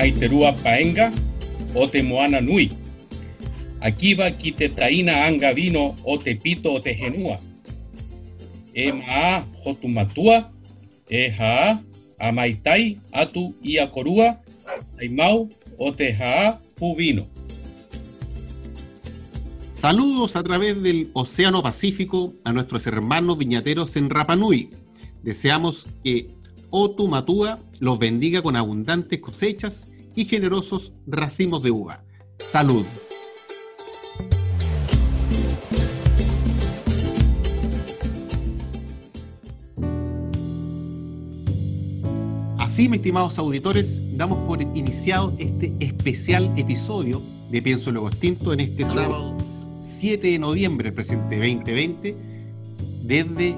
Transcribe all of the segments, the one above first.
Maiterúa Paenga, Otemoana Nui. Akiva Kitetaina Anga Vino, Otepito Otegenúa. Ema Jotumatua, Eja Amaitai, Atu Iacorúa, Aimau, Oteja Pubino. Saludos a través del Océano Pacífico a nuestros hermanos viñateros en Rapanui. Deseamos que Otumatúa los bendiga con abundantes cosechas y generosos racimos de uva. Salud. Así, mis estimados auditores, damos por iniciado este especial episodio de Pienso Luego Extinto en este sábado 7 de noviembre del presente 2020 desde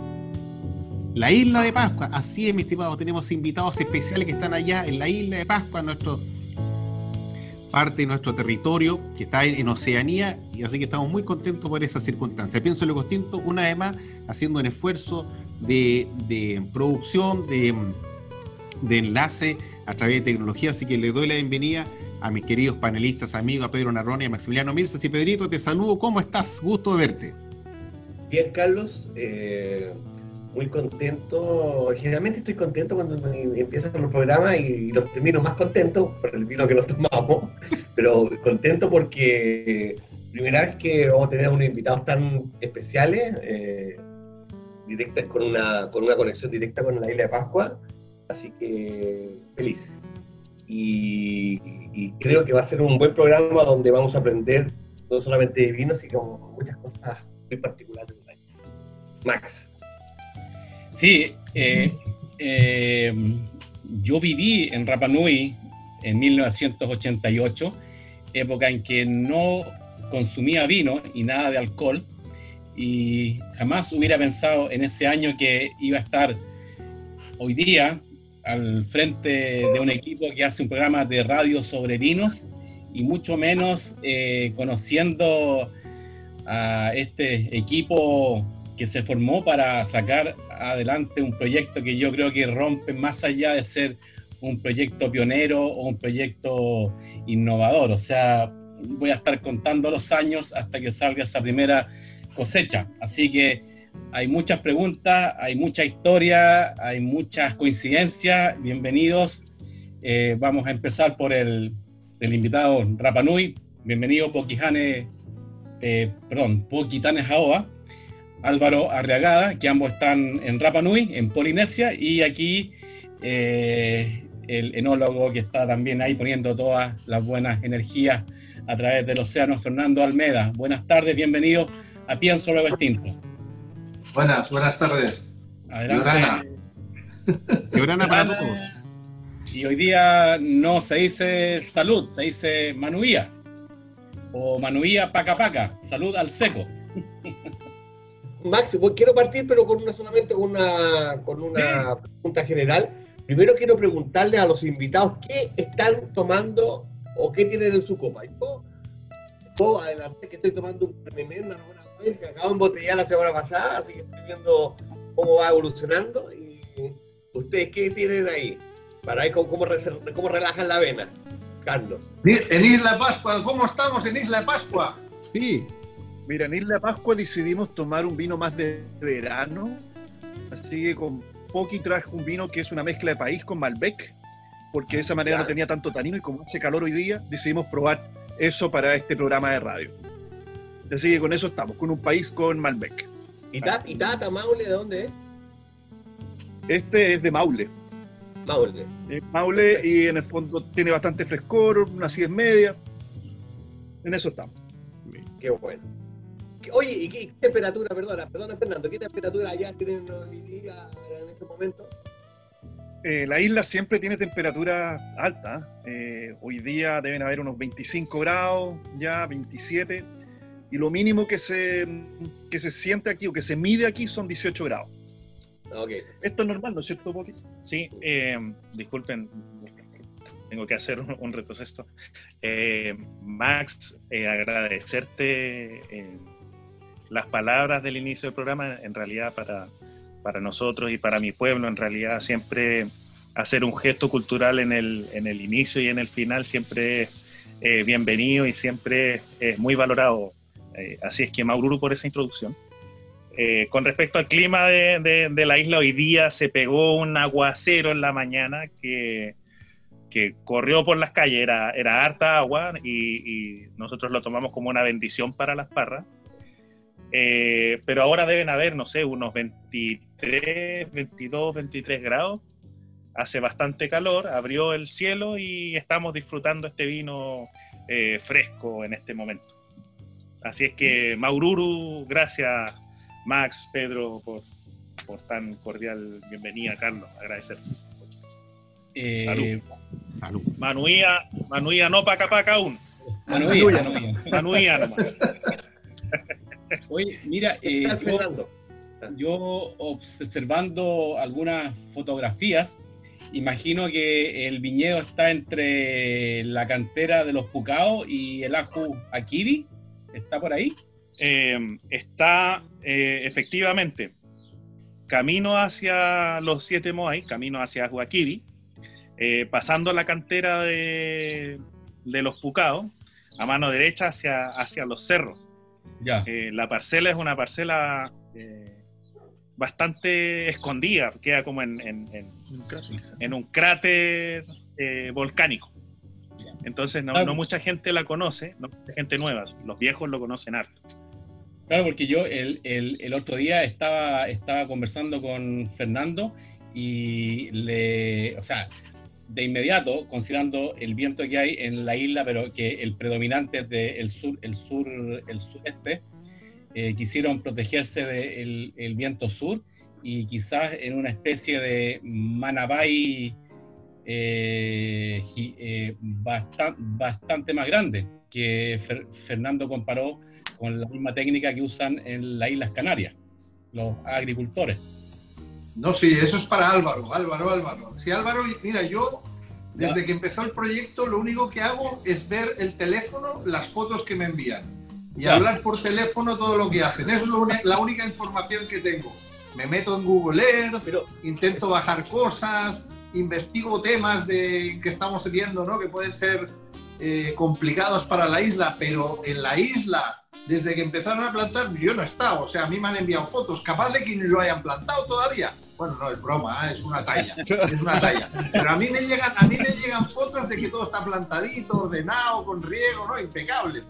la isla de Pascua. Así es, mi estimado, tenemos invitados especiales que están allá en la isla de Pascua, nuestro parte de nuestro territorio que está en, Oceanía y así que estamos muy contentos por esa circunstancia. Pienso en lo Costinto, una vez más, haciendo un esfuerzo de, de producción, de, de, enlace a través de tecnología, así que le doy la bienvenida a mis queridos panelistas, amigos, a Pedro Narrón y a Maximiliano Mirces. Y Pedrito, te saludo, ¿cómo estás? Gusto de verte. Bien, Carlos. Eh muy contento. Generalmente estoy contento cuando empiezan los programas y los termino más contentos por el vino que nos tomamos, pero contento porque primera vez que vamos a tener unos invitados tan especiales, eh, directas con una, con una conexión directa con la isla de Pascua, así que feliz. Y, y creo que va a ser un buen programa donde vamos a aprender no solamente de vino, sino muchas cosas muy particulares. Max. Sí, eh, eh, yo viví en Rapa Nui en 1988, época en que no consumía vino y nada de alcohol, y jamás hubiera pensado en ese año que iba a estar hoy día al frente de un equipo que hace un programa de radio sobre vinos y mucho menos eh, conociendo a este equipo que se formó para sacar adelante un proyecto que yo creo que rompe más allá de ser un proyecto pionero o un proyecto innovador. O sea, voy a estar contando los años hasta que salga esa primera cosecha. Así que hay muchas preguntas, hay mucha historia, hay muchas coincidencias. Bienvenidos. Eh, vamos a empezar por el, invitado Rapanui. Bienvenido, Poquijane, eh, perdón, Poquitane Jaoa. Álvaro Arriagada, que ambos están en Rapa Nui, en Polinesia, y aquí eh, el enólogo que está también ahí poniendo todas las buenas energías a través del océano, Fernando Almeda. Buenas tardes, bienvenido a Pienso Luego Extinto. Buenas, buenas tardes. Adelante. Llorana para todos. Y hoy día no se dice salud, se dice manuía. O manuía paca paca, salud al seco. Max, pues quiero partir, pero con una solamente una, con una pregunta general. Primero quiero preguntarle a los invitados qué están tomando o qué tienen en su copa. Yo, yo adelante que estoy tomando un PMM, una buena vez, que acabo de embotellar la semana pasada, así que estoy viendo cómo va evolucionando. Y ustedes qué tienen ahí para ver cómo, cómo, cómo relajan la vena, Carlos. En Isla Pascua, ¿cómo estamos en Isla Pascua? Sí. Mira, en Isla Pascua decidimos tomar un vino más de verano, así que con Poki traje un vino que es una mezcla de país con Malbec, porque de esa manera no tenía tanto tanino y como hace calor hoy día, decidimos probar eso para este programa de radio. Así que con eso estamos, con un país con Malbec. ¿Y Tata, y Tata Maule de dónde es? Este es de Maule. Maule. Maule y en el fondo tiene bastante frescor, una acidez media. En eso estamos. Qué bueno. ¿Qué- Oye, ¿y qué temperatura, perdona, perdona Fernando, qué temperatura allá tienen hoy día en este momento? Eh, la isla siempre tiene temperatura alta. eh, hoy día deben haber unos 25 grados, ya 27. Y lo mínimo que se, que se siente aquí o que se mide aquí son 18 grados. Ok. Esto es normal, ¿no es cierto, Poki? Sí, eh, disculpen, tengo que hacer un, un retroceso. Eh, Max, eh, agradecerte eh, las palabras del inicio del programa, en realidad para, para nosotros y para mi pueblo, en realidad siempre hacer un gesto cultural en el, en el inicio y en el final siempre es eh, bienvenido y siempre es muy valorado. Eh, así es que Maururu por esa introducción. Eh, con respecto al clima de, de- la isla, hoy día se pegó un aguacero en la mañana que, que corrió por las calles, era, era harta agua y, y nosotros lo tomamos como una bendición para las parras. Eh, pero ahora deben haber, no sé, unos 23, 22, 23 grados. Hace bastante calor, abrió el cielo y estamos disfrutando este vino eh, fresco en este momento. Así es que, Maururu, gracias Max, Pedro, por, por tan cordial bienvenida, Carlos, agradecer. Eh, Salud. Salud. Manuía, Manuía no paca paca aún, Manuía, Manuía. Manuía nomás. Oye, mira, eh, yo, observando algunas fotografías, imagino que el viñedo está entre la cantera de los Pucaos y el Aju Akiri. ¿Está por ahí? Eh, está eh, efectivamente camino hacia los siete Moai, camino hacia Huaquiri, eh, pasando la cantera de, de los Pucaos, a mano derecha hacia, hacia los cerros. Ya. Eh, la parcela es una parcela eh, bastante escondida, queda como en, en- en- en un cráter eh, volcánico. Entonces no, Claro. no mucha gente la conoce, no mucha gente nueva, los viejos lo conocen harto. Claro, porque yo el, el- el otro día estaba, estaba conversando con Fernando y le, o sea, de inmediato, considerando el viento que hay en la isla, pero que el predominante es del sur, el sur, el sureste, eh, quisieron protegerse del el viento sur y quizás en una especie de Manabay eh, eh, bastan- bastante más grande que Fer- Fernando comparó con la misma técnica que usan en las Islas Canarias, los agricultores. No, sí, eso es para Álvaro, Álvaro, Álvaro. Si Álvaro, mira, yo desde que empezó el proyecto lo único que hago es ver el teléfono, las fotos que me envían y Ya. hablar por teléfono todo lo que hacen. Es lo la única información que tengo. Me meto en Google Earth, Pero, intento bajar cosas, investigo temas de, que estamos viendo, ¿no? que pueden ser eh, complicados para la isla, pero en la isla, desde que empezaron a plantar, yo no he estado. O sea, a mí me han enviado fotos, capaz de que ni lo hayan plantado todavía. Bueno, no, es broma, ¿eh? es una talla, es una talla. Pero a mí me llegan, a mí me llegan fotos de que todo está plantadito, ordenado, con riego, ¿no? Impecable.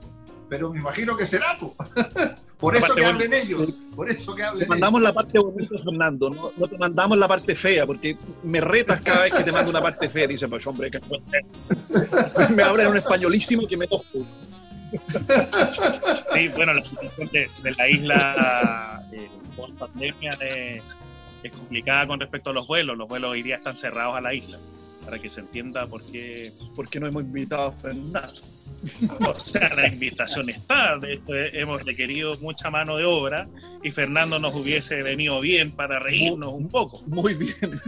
Pero me imagino que será tú. Por eso que hablen ellos. Por eso que Te hablen ellos. mandamos la parte bonita, Fernando, no, no te mandamos la parte fea, porque me retas cada vez que te mando una parte fea. Dice, pues hombre, que me hablan en un españolísimo que me toco. Sí, bueno, la situación de, de la isla eh, post pandemia es, es complicada con respecto a los vuelos. Los vuelos hoy día están cerrados a la isla, para que se entienda por qué. porque no hemos invitado a Fernando. O sea, la invitación está. De hecho, eh, hemos requerido mucha mano de obra y Fernando nos hubiese venido bien para reírnos un poco. Muy bien.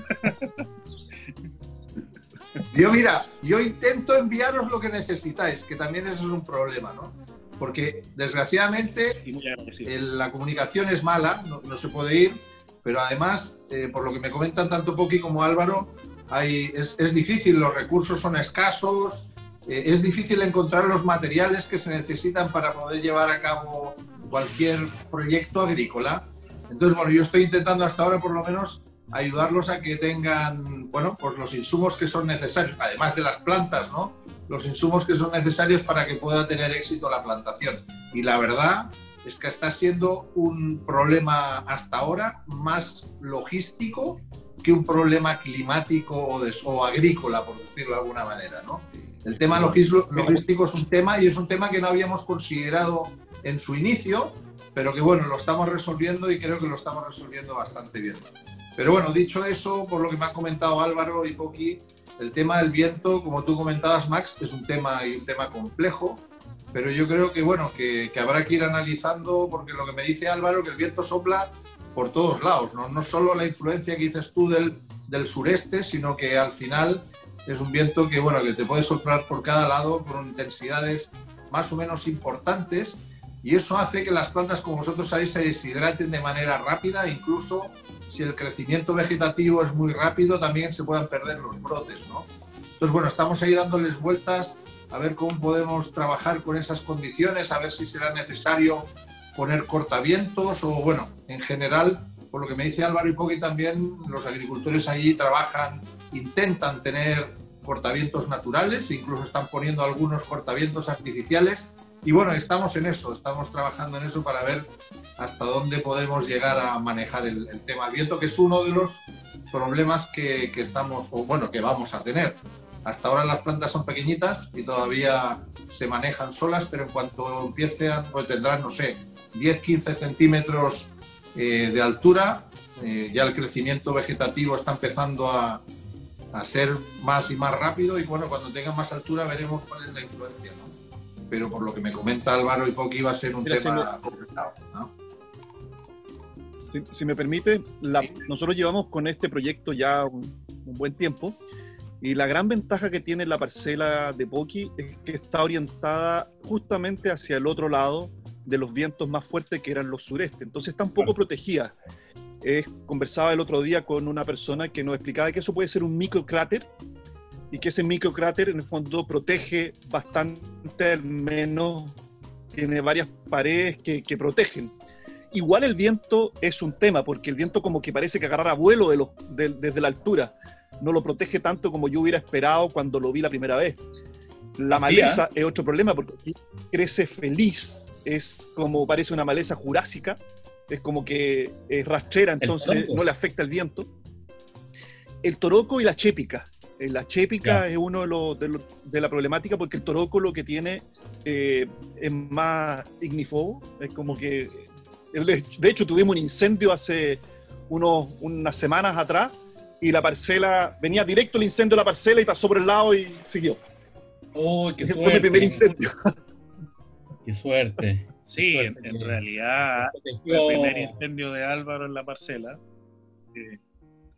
Yo, mira, yo intento enviaros lo que necesitáis, que también eso es un problema, ¿no? Porque desgraciadamente la comunicación es mala, no, no se puede ir, pero además, eh, por lo que me comentan tanto Poki como Álvaro, hay, es, es difícil, los recursos son escasos, eh, es difícil encontrar los materiales que se necesitan para poder llevar a cabo cualquier proyecto agrícola. Entonces, bueno, yo estoy intentando hasta ahora por lo menos ayudarlos a que tengan, bueno, pues los insumos que son necesarios, además de las plantas, ¿no? Los insumos que son necesarios para que pueda tener éxito la plantación. Y la verdad es que está siendo un problema hasta ahora más logístico que un problema climático o, de, o agrícola, por decirlo de alguna manera. ¿no? El tema logístico es un tema y es un tema que no habíamos considerado en su inicio, pero que bueno, lo estamos resolviendo y creo que lo estamos resolviendo bastante bien. Pero bueno, dicho eso, por lo que me ha comentado Álvaro y Poki, el tema del viento, como tú comentabas, Max, es un tema y un tema complejo, pero yo creo que bueno, que, que, habrá que ir analizando, porque lo que me dice Álvaro, que el viento sopla por todos lados, no, no solo la influencia que dices tú del, del sureste, sino que al final es un viento que, bueno, que te puede soplar por cada lado con intensidades más o menos importantes y eso hace que las plantas, como vosotros sabéis, se deshidraten de manera rápida, incluso si el crecimiento vegetativo es muy rápido, también se puedan perder los brotes, ¿no? Entonces, bueno, estamos ahí dándoles vueltas a ver cómo podemos trabajar con esas condiciones, a ver si será necesario poner cortavientos o, bueno, en general, por lo que me dice Álvaro y Poqui también, los agricultores allí trabajan intentan tener cortavientos naturales, incluso están poniendo algunos cortavientos artificiales. Y bueno, estamos en eso, estamos trabajando en eso para ver hasta dónde podemos llegar a manejar el, tema del viento, que es uno de los problemas que, que, estamos, o bueno, que vamos a tener. Hasta ahora las plantas son pequeñitas y todavía se manejan solas, pero en cuanto empiecen, pues tendrán, no sé, 10-15 centímetros eh, de altura, eh, ya el crecimiento vegetativo está empezando a, a ser más y más rápido y bueno, cuando tenga más altura veremos cuál es la influencia. Pero por lo que me comenta Álvaro y Poki va a ser un tema complicado, ¿no? Si, me permite, nosotros llevamos con este proyecto ya un, buen tiempo y la gran ventaja que tiene la parcela de Poki es que está orientada justamente hacia el otro lado de los vientos más fuertes que eran los sureste. Entonces está un poco protegida conversaba el otro día con una persona que nos explicaba que eso puede ser un microcráter y que ese microcráter en el fondo protege bastante, al menos tiene varias paredes que, que, protegen. Igual el viento es un tema, porque el viento como que parece que agarra vuelo de los, desde la altura. No lo protege tanto como yo hubiera esperado cuando lo vi la primera vez. La maleza es otro problema porque crece feliz, es como parece una maleza jurásica, es como que es rastrera, entonces no le afecta el viento. El toroco y la chépica. Eh, la chépica es uno de, los, de, la problemática porque el toroco lo que tiene eh, es más ignífugo, es como que... De hecho, tuvimos un incendio hace unos, unas semanas atrás y la parcela, venía directo el incendio de la parcela y pasó por el lado y siguió. ¡Oh, qué Fue mi primer incendio. ¡Qué suerte! Sí, en, realidad el primer incendio de Álvaro en la parcela.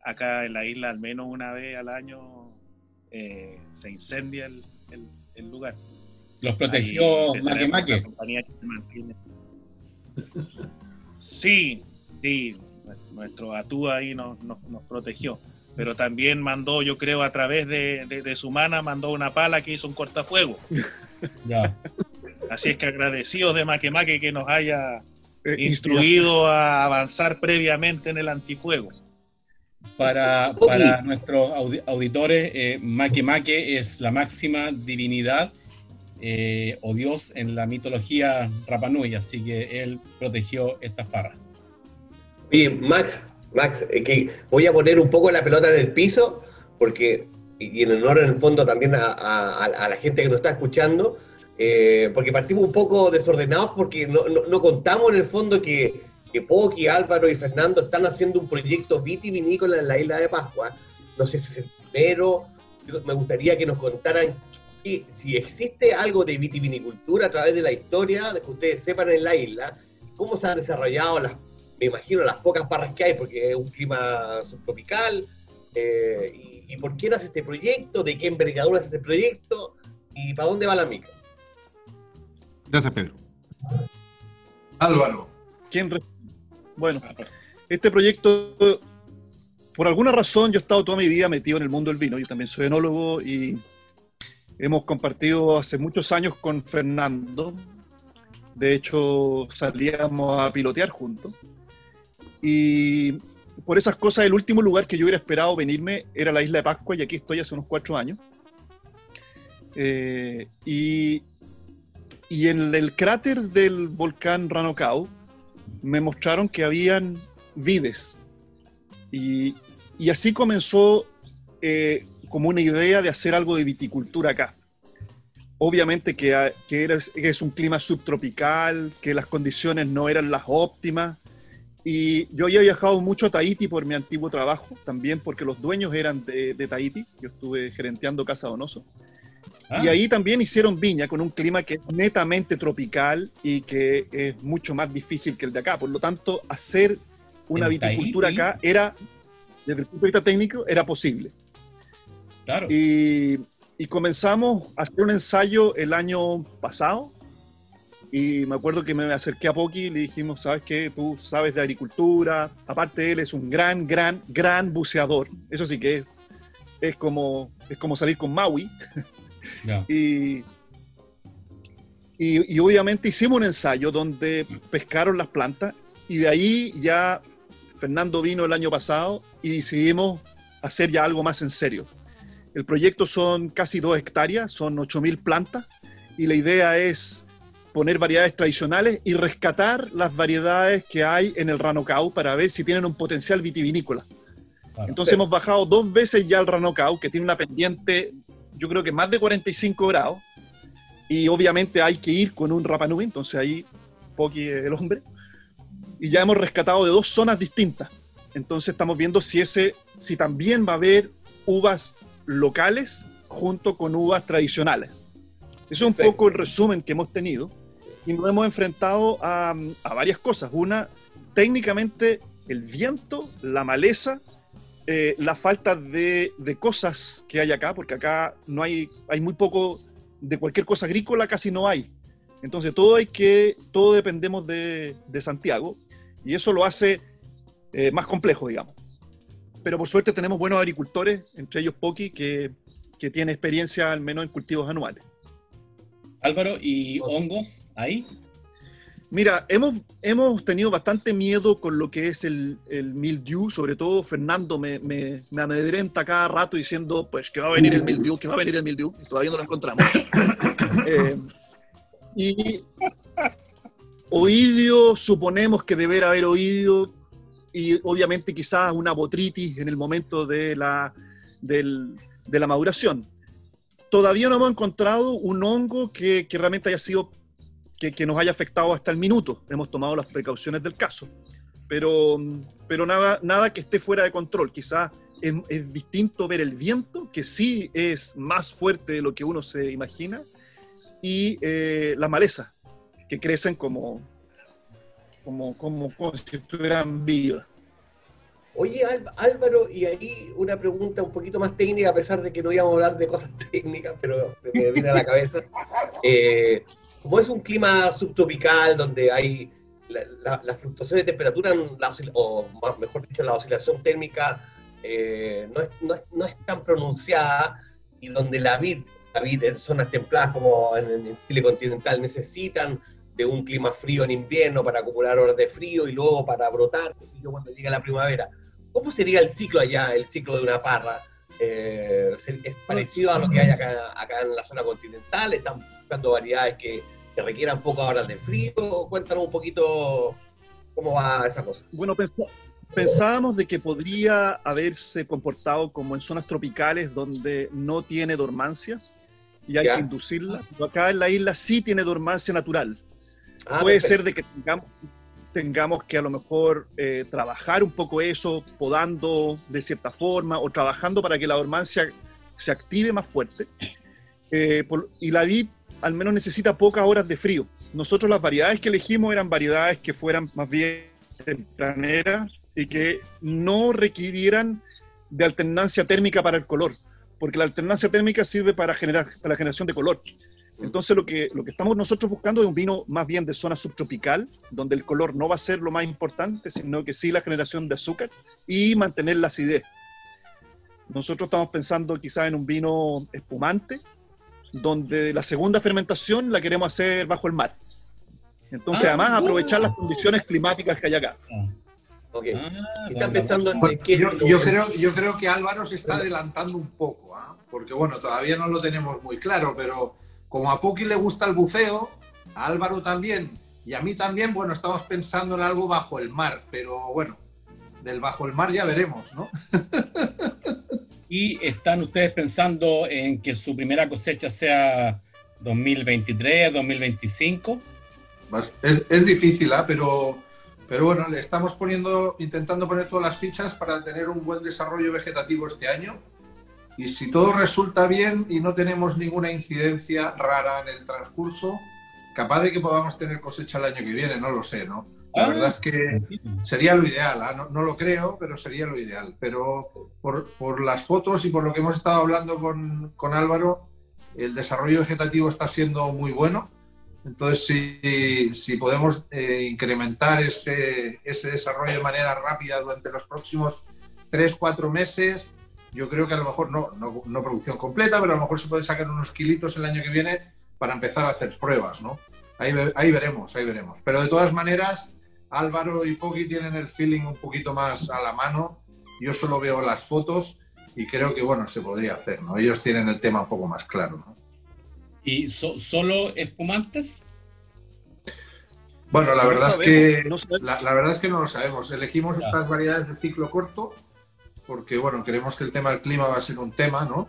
acá en la isla al menos una vez al año eh, se incendia el, lugar. ¿Los protegió Maque Maque? Sí, sí, nuestro atú ahí nos, nos, protegió. Pero también mandó, yo creo, a través de, de, de, su mana, mandó una pala que hizo un cortafuego. Ya. Así es que agradecidos de Maquemaque que nos haya eh, instruido a avanzar previamente en el antifuego. Para, para nuestros auditores, eh, Maquemaque es la máxima divinidad eh, o dios en la mitología Rapanui, así que él protegió estas parras. Bien, Max, Max, que voy a poner un poco la pelota en el piso, porque, y en honor en el fondo también a, a la gente que nos está escuchando, eh, porque partimos un poco desordenados porque no, no, contamos en el fondo que, que Poki, Álvaro y Fernando están haciendo un proyecto vitivinícola en la isla de Pascua. No sé si es el primero, me gustaría que nos contaran si existe algo de vitivinicultura a través de la historia, de que ustedes sepan en la isla, cómo se han desarrollado las, me imagino, las pocas parras que hay, porque es un clima subtropical, eh, y, y, por qué nace este proyecto, de qué envergadura es este proyecto, y para dónde va la mica. Gracias, Pedro. Álvaro. ¿Quién bueno, este proyecto, por alguna razón, yo he estado toda mi vida metido en el mundo del vino. Yo también soy enólogo y hemos compartido hace muchos años con Fernando. De hecho, salíamos a pilotear juntos. Y por esas cosas, el último lugar que yo hubiera esperado venirme era la isla de Pascua, y aquí estoy hace unos cuatro años. Eh, y y en el cráter del volcán Ranocao me mostraron que habían vides. Y así comenzó eh, como una idea de hacer algo de viticultura acá. Obviamente que, que, es un clima subtropical, que las condiciones no eran las óptimas. Y yo había viajado mucho a Tahiti por mi antiguo trabajo, también porque los dueños eran de, de Tahiti. Yo estuve gerenteando Casa Donoso. Ah. Y ahí también hicieron viña con un clima que es netamente tropical y que es mucho más difícil que el de acá. Por lo tanto, hacer una viticultura acá era, desde el punto de vista técnico, era posible. Claro. Y, y comenzamos a hacer un ensayo el año pasado. Y me acuerdo que me acerqué a Poki y le dijimos, ¿sabes qué? Tú sabes de agricultura. Aparte, él es un gran, gran, gran buceador. Eso sí que es. Es como, es como salir con Maui. Y, y, obviamente hicimos un ensayo donde pescaron las plantas y de ahí ya Fernando vino el año pasado y decidimos hacer ya algo más en serio. El proyecto son casi dos hectáreas, son 8.000 plantas y la idea es poner variedades tradicionales y rescatar las variedades que hay en el Ranocau para ver si tienen un potencial vitivinícola. Entonces hemos bajado dos veces ya el Ranocau, que tiene una pendiente yo creo que más de 45 grados, y obviamente hay que ir con un Rapanui, entonces ahí Poki el hombre, y ya hemos rescatado de dos zonas distintas. Entonces estamos viendo si, ese, si también va a haber uvas locales junto con uvas tradicionales. Eso es un poco el resumen que hemos tenido y nos hemos enfrentado a, a varias cosas. Una, técnicamente el viento, la maleza eh, la falta de, cosas que hay acá, porque acá no hay, hay muy poco de cualquier cosa agrícola, casi no hay. Entonces todo hay que, todo dependemos de, Santiago y eso lo hace eh, más complejo, digamos. Pero por suerte tenemos buenos agricultores, entre ellos Poki, que, que tiene experiencia al menos en cultivos anuales. Álvaro, ¿y hongos ahí? Mira, hemos, hemos tenido bastante miedo con lo que es el, el mildew, sobre todo Fernando me, me, me, amedrenta cada rato diciendo pues que va a venir el mildew, que va a venir el mildew, todavía no lo encontramos. Eh, y oidio, suponemos que deberá haber oído, y obviamente quizás una botritis en el momento de la, del, de la maduración. Todavía no hemos encontrado un hongo que, que realmente haya sido que, nos haya afectado hasta el minuto. Hemos tomado las precauciones del caso, pero, pero nada, nada que esté fuera de control. Quizás es, distinto ver el viento, que sí es más fuerte de lo que uno se imagina, y eh, las malezas, que crecen como, como, como, si estuvieran vivas. Oye, Álvaro, y ahí una pregunta un poquito más técnica, a pesar de que no íbamos a hablar de cosas técnicas, pero me viene a la cabeza. Eh, como es un clima subtropical donde hay la, la, fluctuación de temperatura, o mejor dicho, la oscilación térmica eh, no, es, no, es, no, es, tan pronunciada y donde la vid, la vid en zonas templadas como en, el Chile continental necesitan de un clima frío en invierno para acumular horas de frío y luego para brotar, cuando llega la primavera. ¿Cómo sería el ciclo allá, el ciclo de una parra? Eh, ¿Es parecido a lo que hay acá, acá en la zona continental? ¿Están buscando variedades que que requieran pocas horas de frío? Cuéntanos un poquito cómo va esa cosa. Bueno, pensábamos de que podría haberse comportado como en zonas tropicales donde no tiene dormancia y hay que inducirla. Pero acá en la isla sí tiene dormancia natural. Ah, Puede ser de que tengamos, tengamos que a lo mejor eh, trabajar un poco eso, podando de cierta forma o trabajando para que la dormancia se active más fuerte. Eh, y la vid al menos necesita pocas horas de frío. Nosotros las variedades que elegimos eran variedades que fueran más bien tempraneras y que no requirieran de alternancia térmica para el color, porque la alternancia térmica sirve para, generar, para la generación de color. Entonces lo que, lo que estamos nosotros buscando es un vino más bien de zona subtropical, donde el color no va a ser lo más importante, sino que sí la generación de azúcar y mantener la acidez. Nosotros estamos pensando quizás en un vino espumante, donde la segunda fermentación la queremos hacer bajo el mar. Entonces, ah, además, aprovechar las condiciones climáticas que hay acá. Ah. ¿Están pensando en qué? Yo, creo, yo creo que Álvaro se está adelantando un poco, ¿ah? porque bueno, todavía no lo tenemos muy claro, pero como a Poki le gusta el buceo, a Álvaro también, y a mí también, bueno, estamos pensando en algo bajo el mar, pero bueno, del bajo el mar ya veremos, ¿no? ¿Y están ustedes pensando en que su primera cosecha sea 2023, 2025? Es, es difícil, ¿eh? pero, pero bueno, le estamos poniendo, intentando poner todas las fichas para tener un buen desarrollo vegetativo este año. Y si todo resulta bien y no tenemos ninguna incidencia rara en el transcurso, capaz de que podamos tener cosecha el año que viene, no lo sé, ¿no? La Ah, verdad es que sería lo ideal, ¿ah? no, no lo creo, pero sería lo ideal. Pero por, por las fotos y por lo que hemos estado hablando con, con Álvaro, el desarrollo vegetativo está siendo muy bueno. Entonces, si, si podemos eh, incrementar ese, ese desarrollo de manera rápida durante los próximos 3-4 meses, yo creo que a lo mejor no, no, no producción completa, pero a lo mejor se puede sacar unos kilitos el año que viene para empezar a hacer pruebas, ¿no? Ahí, ahí veremos, ahí veremos. Pero de todas maneras, Álvaro y Poki tienen el feeling un poquito más a la mano. Yo solo veo las fotos y creo que, bueno, se podría hacer, ¿no? Ellos tienen el tema un poco más claro, ¿no? ¿Y so- solo espumantes? Bueno, la No verdad es que no la, la verdad es que no lo sabemos. Elegimos Ya. estas variedades de ciclo corto porque, bueno, creemos que el tema del clima va a ser un tema, ¿no?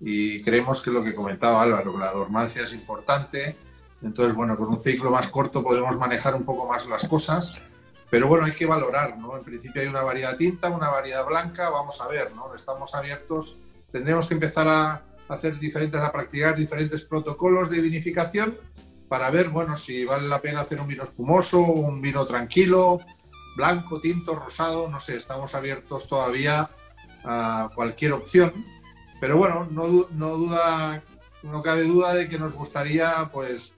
Y creemos que lo que comentaba Álvaro, la dormancia es importante. Entonces, bueno, con un ciclo más corto podemos manejar un poco más las cosas. Pero bueno, hay que valorar, ¿no? En principio hay una variedad tinta, una variedad blanca, vamos a ver, ¿no? Estamos abiertos, tendremos que empezar a hacer diferentes, a practicar diferentes protocolos de vinificación para ver, bueno, si vale la pena hacer un vino espumoso, un vino tranquilo, blanco, tinto, rosado, no sé, estamos abiertos todavía a cualquier opción. Pero bueno, no, no duda, no cabe duda de que nos gustaría, pues,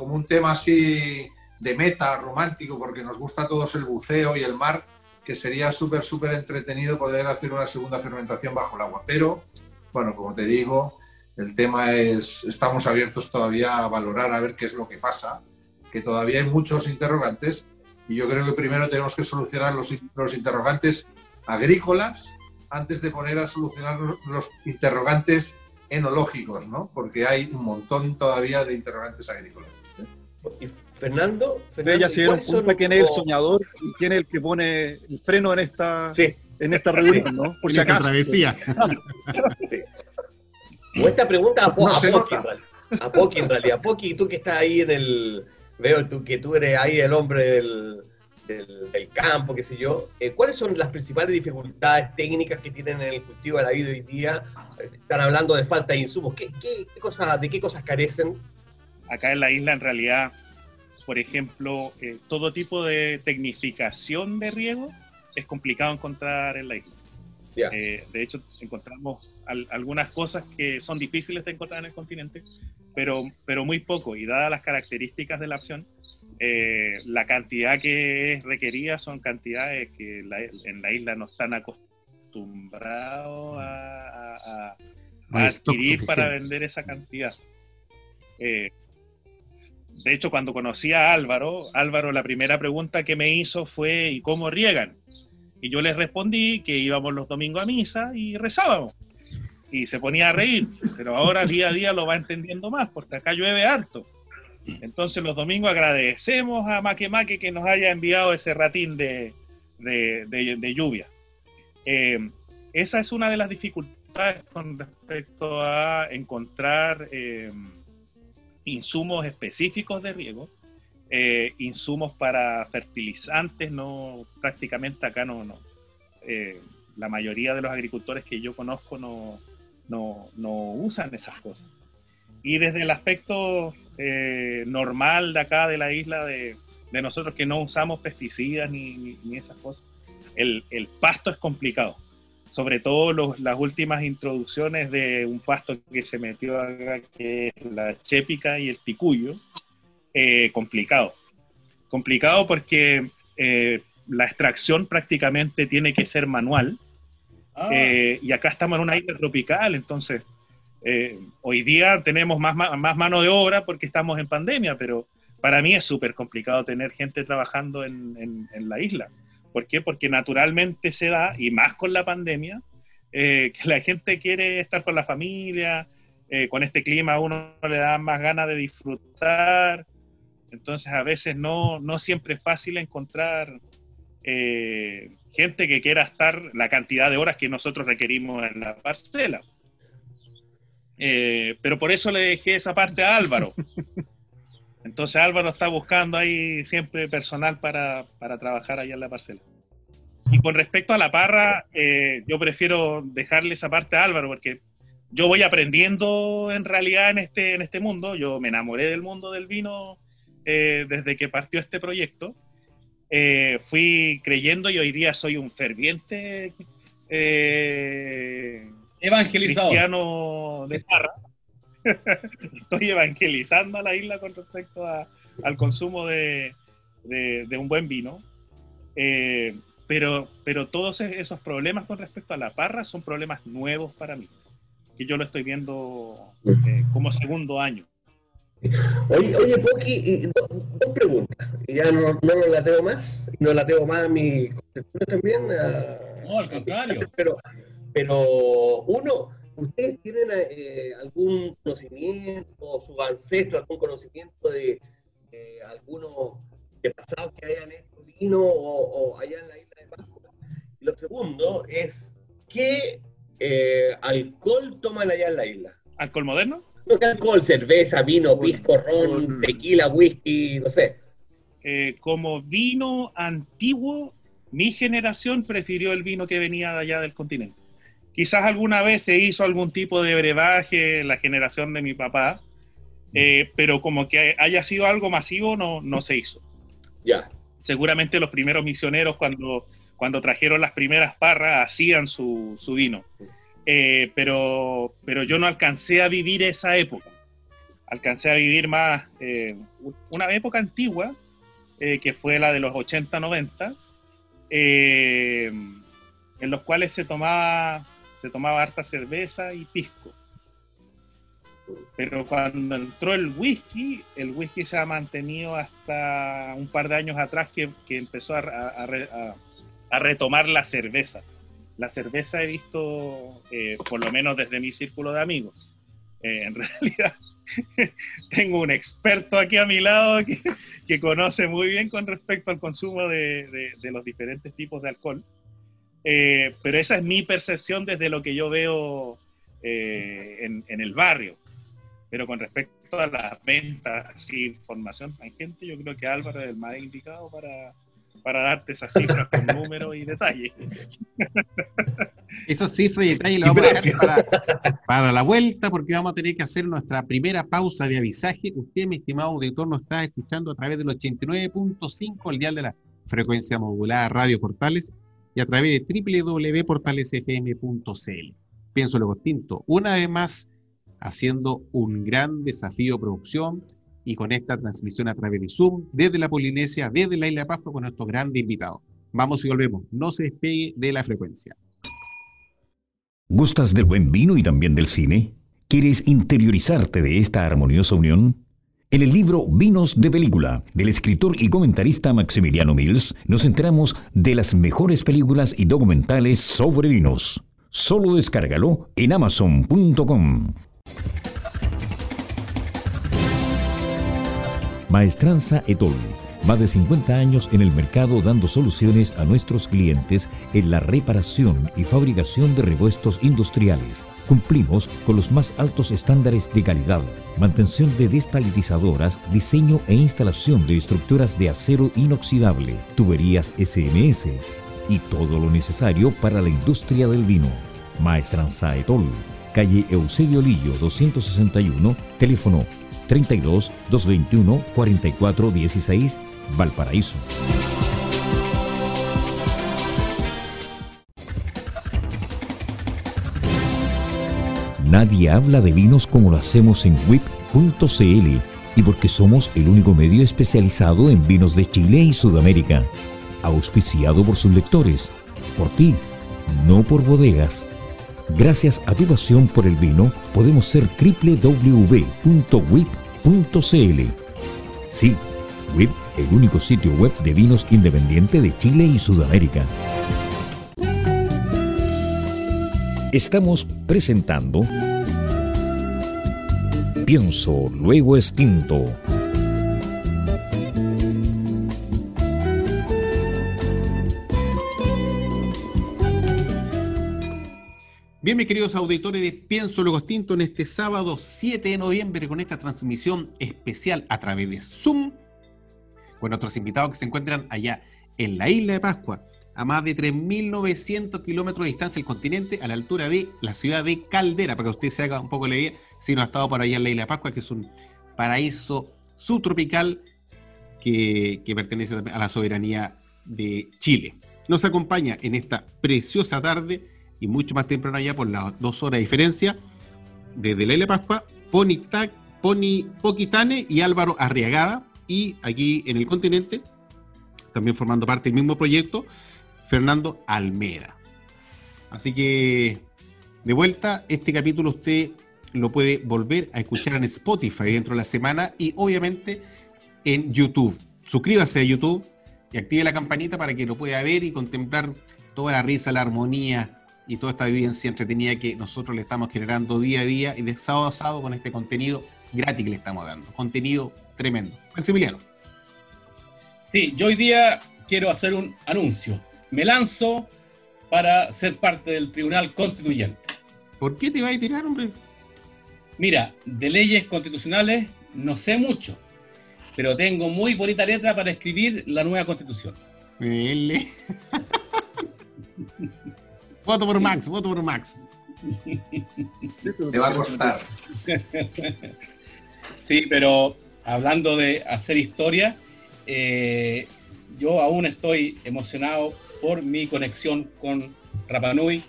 como un tema así de meta, romántico, porque nos gusta a todos el buceo y el mar, que sería súper, súper entretenido poder hacer una segunda fermentación bajo el agua. Pero, bueno, como te digo, el tema es, estamos abiertos todavía a valorar a ver qué es lo que pasa, que todavía hay muchos interrogantes y yo creo que primero tenemos que solucionar los, los interrogantes agrícolas antes de poner a solucionar los, los interrogantes enológicos, ¿no? Porque hay un montón todavía de interrogantes agrícolas. Y Fernando, Ustedes Fernando, ya se dieron ¿cuáles son cuenta quién es el soñador y quién es el que pone el freno en esta, Sí, en esta reunión, ¿no? Por si acaso. travesía. o esta pregunta a, Po- No a Poki, nota. en realidad. A Poki, en realidad. Poki, tú que estás ahí en el... Veo tú, que tú eres ahí el hombre del, del, del campo, qué sé yo. Eh, ¿Cuáles son las principales dificultades técnicas que tienen en el cultivo de la vida hoy día? Están hablando de falta de insumos. ¿Qué, qué, qué cosas, ¿De qué cosas carecen? Acá en la isla en realidad, por ejemplo, eh, todo tipo de tecnificación de riego es complicado encontrar en la isla. Eh, de hecho, encontramos al- algunas cosas que son difíciles de encontrar en el continente, pero, pero muy poco. Y dadas las características de la opción, eh, la cantidad que es requerida son cantidades que la- en la isla no están acostumbrados a, adquirir para vender esa cantidad. Eh, de hecho, cuando conocí a Álvaro, Álvaro la primera pregunta que me hizo fue ¿y cómo riegan? Y yo le respondí que íbamos los domingos a misa y rezábamos. Y se ponía a reír, pero ahora día a día lo va entendiendo más, porque acá llueve harto. Entonces los domingos agradecemos a Maque Maque que nos haya enviado ese ratín de, de- de- de lluvia. Eh, esa es una de las dificultades con respecto a encontrar eh, insumos específicos de riego. Eh, insumos para fertilizantes, no, prácticamente acá no. Eh, la mayoría de los agricultores que yo conozco no, no, no usan esas cosas. Y desde el aspecto eh, normal de acá, de la isla, de, de nosotros que no usamos pesticidas ni, ni- ni esas cosas, el, el pasto es complicado. Sobre todo los- las últimas introducciones de un pasto que se metió acá, que es la chépica y el ticuyo, eh, complicado. Complicado porque eh, la extracción prácticamente tiene que ser manual. Ah, Eh, y acá estamos en una isla tropical, entonces eh, hoy día tenemos más, más mano de obra porque estamos en pandemia, pero para mí es súper complicado tener gente trabajando en, en- en la isla. ¿Por qué? Porque naturalmente se da, y más con la pandemia, eh, que la gente quiere estar con la familia, eh, con este clima a uno le da más ganas de disfrutar, entonces a veces no, no siempre es fácil encontrar eh, gente que quiera estar la cantidad de horas que nosotros requerimos en la parcela. Pero por eso le dejé esa parte a Álvaro. Entonces Álvaro está buscando ahí siempre personal para, para trabajar allá en la parcela. Y con respecto a la parra, eh, yo prefiero dejarle esa parte a Álvaro porque yo voy aprendiendo en realidad en este, en este mundo. Yo me enamoré del mundo del vino eh, desde que partió este proyecto. Eh, fui creyendo y hoy día soy un ferviente evangelizador cristiano de parra. Estoy evangelizando a la isla con respecto al consumo de, de, un buen vino. Eh, pero, pero todos esos problemas con respecto a la parra son problemas nuevos para mí, que yo lo estoy viendo eh, como segundo año. Oye, oye Poki, dos, preguntas. Ya no, no lo lateo más, no lateo más a mi también. no, al contrario. Pero, pero uno, ¿ustedes tienen eh, algún conocimiento, su ancestro, algún conocimiento de, algunos de pasados que hayan hecho vino o, o allá en la isla? lo segundo es, ¿qué eh, alcohol toman allá en la isla? ¿Alcohol moderno? No, ¿qué alcohol? Cerveza, vino, pisco, ron, tequila, whisky, no sé. Eh, como vino antiguo, mi generación prefirió el vino que venía de allá del continente. Quizás alguna vez se hizo algún tipo de brebaje en la generación de mi papá, eh, pero como que haya sido algo masivo no, no se hizo. Ya. Seguramente los primeros misioneros cuando cuando trajeron las primeras parras, hacían su, vino. Eh, pero, pero yo no alcancé a vivir esa época. Alcancé a vivir más eh, una época antigua, que fue la de los 80-90, en los cuales se tomaba, se tomaba harta cerveza y pisco. Pero cuando entró el whisky, el whisky se ha mantenido hasta un par de años atrás que, empezó a retomar la cerveza. La cerveza he visto, eh, por lo menos desde mi círculo de amigos. Eh, en realidad, tengo un experto aquí a mi lado que, conoce muy bien con respecto al consumo de, los diferentes tipos de alcohol. Eh, pero esa es mi percepción desde lo que yo veo en, el barrio. Pero con respecto a las ventas y información gente yo creo que Álvaro es el más indicado para, para darte esas cifras con números y detalles. Esas cifras y detalles las vamos a dejar para, la vuelta porque vamos a tener que hacer nuestra primera pausa de avisaje. Usted, mi estimado auditor, nos está escuchando a través del 89.5, el dial de la frecuencia modulada Radio Portales y a través de www.portalesfm.cl. Pienso luego tinto, una vez más haciendo un gran desafío de producción y con esta transmisión a través de Zoom desde la Polinesia, desde la Isla Pascua con nuestro grande invitado. Vamos y volvemos. No se despegue de la frecuencia. ¿Gustas del buen vino y también del cine? ¿Quieres interiorizarte de esta armoniosa unión? En el libro Vinos de Película, del escritor y comentarista Maximiliano Mills, nos enteramos de las mejores películas y documentales sobre vinos. Solo descárgalo en amazon.com. Maestranza Etol. Más de 50 años en el mercado dando soluciones a nuestros clientes en la reparación y fabricación de repuestos industriales. Cumplimos con los más altos estándares de calidad, mantención de despalitizadoras, diseño e instalación de estructuras de acero inoxidable, tuberías SMS y todo lo necesario para la industria del vino. Maestranza Etol, calle Eusebio Lillo 261, teléfono 32 221 44 16 Valparaíso. Nadie habla de vinos como lo hacemos en WIP.cl y porque somos el único medio especializado en vinos de Chile y Sudamérica. Auspiciado por sus lectores, por ti, no por bodegas. Gracias a tu pasión por el vino, podemos ser www.wip.cl .cl. Sí, WIP, el único sitio web de vinos independiente de Chile y Sudamérica. Estamos presentando Pienso Luego Extinto. Bien, mis queridos auditores de Pienso Luego Extinto, en este sábado 7 de noviembre, con esta transmisión especial a través de Zoom, con nuestros invitados que se encuentran allá en la isla de Pascua a más de 3.900 kilómetros de distancia del continente, a la altura de la ciudad de Caldera, para que usted se haga un poco la idea, si no ha estado por allá en la isla Pascua, que es un paraíso subtropical que, que pertenece a la soberanía de Chile. Nos acompaña en esta preciosa tarde y mucho más temprano allá por las dos horas de diferencia, desde la Isla Pascua, Pony, Pony Poquitane y Álvaro Arriagada, y aquí en el continente, también formando parte del mismo proyecto, Fernando Almeda. Así que, de vuelta, este capítulo usted lo puede volver a escuchar en Spotify dentro de la semana y obviamente en YouTube. Suscríbase a YouTube y active la campanita para que lo pueda ver y contemplar toda la risa, la armonía, y toda esta vivencia entretenida que nosotros le estamos generando día a día y de sábado a sábado con este contenido gratis que le estamos dando. Contenido tremendo. Maximiliano. Sí, yo hoy día quiero hacer un anuncio. Me lanzo para ser parte del Tribunal Constituyente. ¿Por qué te vas a tirar, hombre? Mira, de leyes constitucionales no sé mucho, pero tengo muy bonita letra para escribir la nueva constitución. Voto por Max, voto por Max. Te va a cortar. Sí, pero hablando de hacer historia, eh, yo aún estoy emocionado por mi conexión con Rapanui,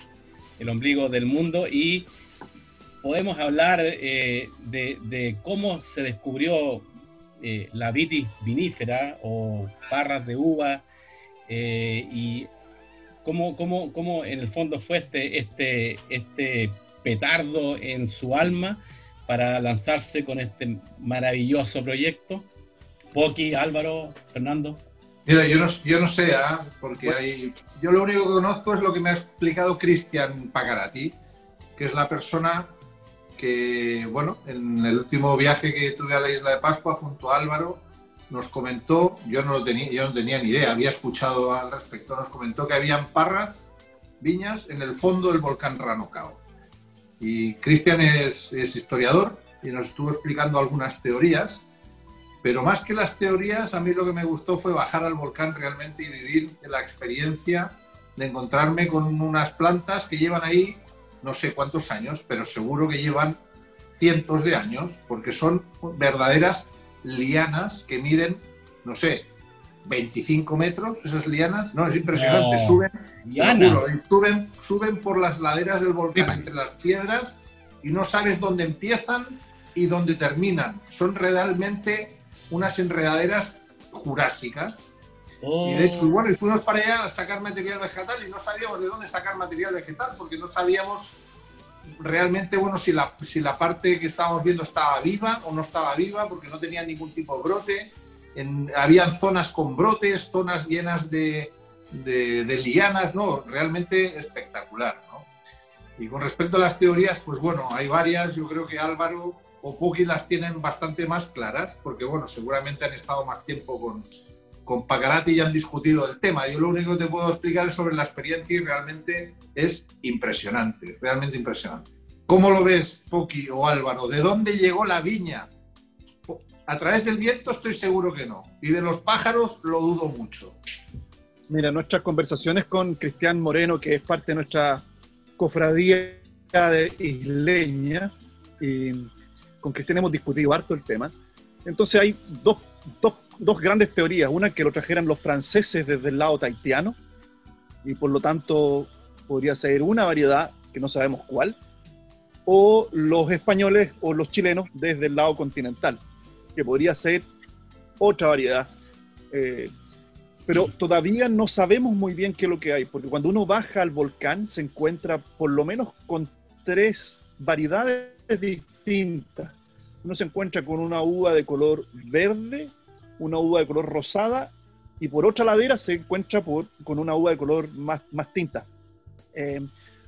el ombligo del mundo, y podemos hablar eh, de, cómo se descubrió eh, la vitis vinífera o barras de uva y cómo, cómo, cómo en el fondo fue este, este, este petardo en su alma para lanzarse con este maravilloso proyecto. Poki, Álvaro, Fernando. Mira, yo no, yo no sé, ¿ah? porque hay, yo lo único que conozco es lo que me ha explicado Cristian Pagarati, que es la persona que, bueno, en el último viaje que tuve a la isla de Pascua junto a Álvaro, nos comentó, yo no, lo tenía, yo no tenía ni idea, había escuchado al respecto, nos comentó que habían parras, viñas, en el fondo del volcán Ranocao. Y Cristian es, es historiador y nos estuvo explicando algunas teorías, pero más que las teorías, a mí lo que me gustó fue bajar al volcán realmente y vivir la experiencia de encontrarme con unas plantas que llevan ahí no sé cuántos años, pero seguro que llevan cientos de años, porque son verdaderas lianas que miden, no sé, 25 metros, esas lianas. No, es impresionante. Suben, suben, suben por las laderas del volcán entre las piedras y no sabes dónde empiezan y dónde terminan. Son realmente unas enredaderas jurásicas. Y de hecho, oh. bueno, y fuimos para allá a sacar material vegetal y no sabíamos de dónde sacar material vegetal porque no sabíamos realmente, bueno, si la, si la parte que estábamos viendo estaba viva o no estaba viva, porque no tenía ningún tipo de brote. En, habían zonas con brotes, zonas llenas de, de, lianas, ¿no? Realmente espectacular, ¿no? Y con respecto a las teorías, pues bueno, hay varias. Yo creo que Álvaro o Puki las tienen bastante más claras, porque bueno, seguramente han estado más tiempo con, con Pagarati y han discutido el tema. Yo lo único que te puedo explicar es sobre la experiencia y realmente es impresionante, realmente impresionante. ¿Cómo lo ves, Poki o Álvaro? ¿De dónde llegó la viña? A través del viento estoy seguro que no. Y de los pájaros lo dudo mucho. Mira, nuestras conversaciones con Cristian Moreno, que es parte de nuestra cofradía de isleña, y con Cristian hemos discutido harto el tema. Entonces hay dos, dos dos grandes teorías. Una que lo trajeran los franceses desde el lado taitiano y por lo tanto podría ser una variedad que no sabemos cuál, o los españoles o los chilenos desde el lado continental, que podría ser otra variedad. Eh, pero todavía no sabemos muy bien qué es lo que hay, porque cuando uno baja al volcán se encuentra por lo menos con tres variedades distintas. Uno se encuentra con una uva de color verde, una uva de color rosada y por otra ladera se encuentra con una uva de color más, más tinta. Eh,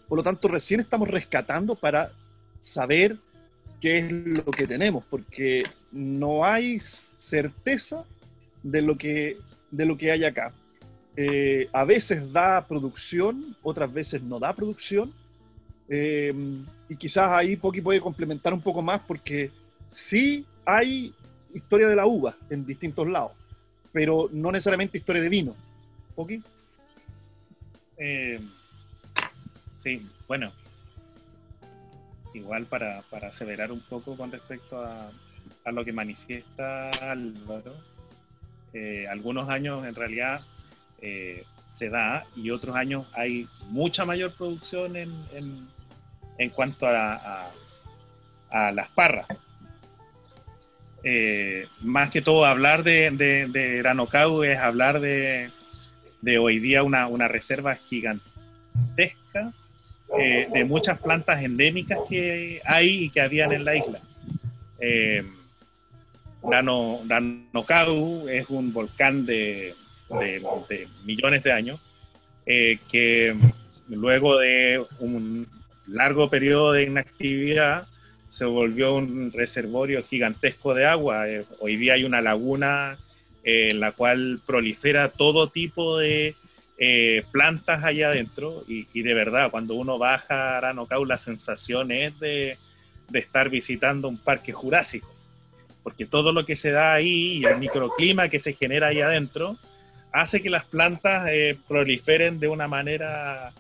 por lo tanto, recién estamos rescatando para saber qué es lo que tenemos, porque no hay certeza de lo que, de lo que hay acá. Eh, a veces da producción, otras veces no da producción, Eh, y quizás ahí Poki puede complementar un poco más porque sí hay historia de la uva en distintos lados, pero no necesariamente historia de vino. ¿Poki? Eh, sí, bueno, igual para, para aseverar un poco con respecto a, a lo que manifiesta Álvaro, eh, algunos años en realidad se da y otros años hay mucha mayor producción en, en, en cuanto a, a, las parras. Eh, más que todo hablar de, de, es hablar de, de hoy día una, una reserva gigantesca eh, de muchas plantas endémicas que hay y que habían en la isla. Eh, es un volcán de, de, millones de años eh, que luego de un largo periodo de inactividad se volvió un reservorio gigantesco de agua. Eh, hoy día hay una laguna eh, en la cual prolifera todo tipo de plantas allá adentro y, y, de verdad cuando uno baja a Aranocau la sensación es de, de, estar visitando un parque jurásico porque todo lo que se da ahí y el microclima que se genera ahí adentro hace que las plantas eh, proliferen de una manera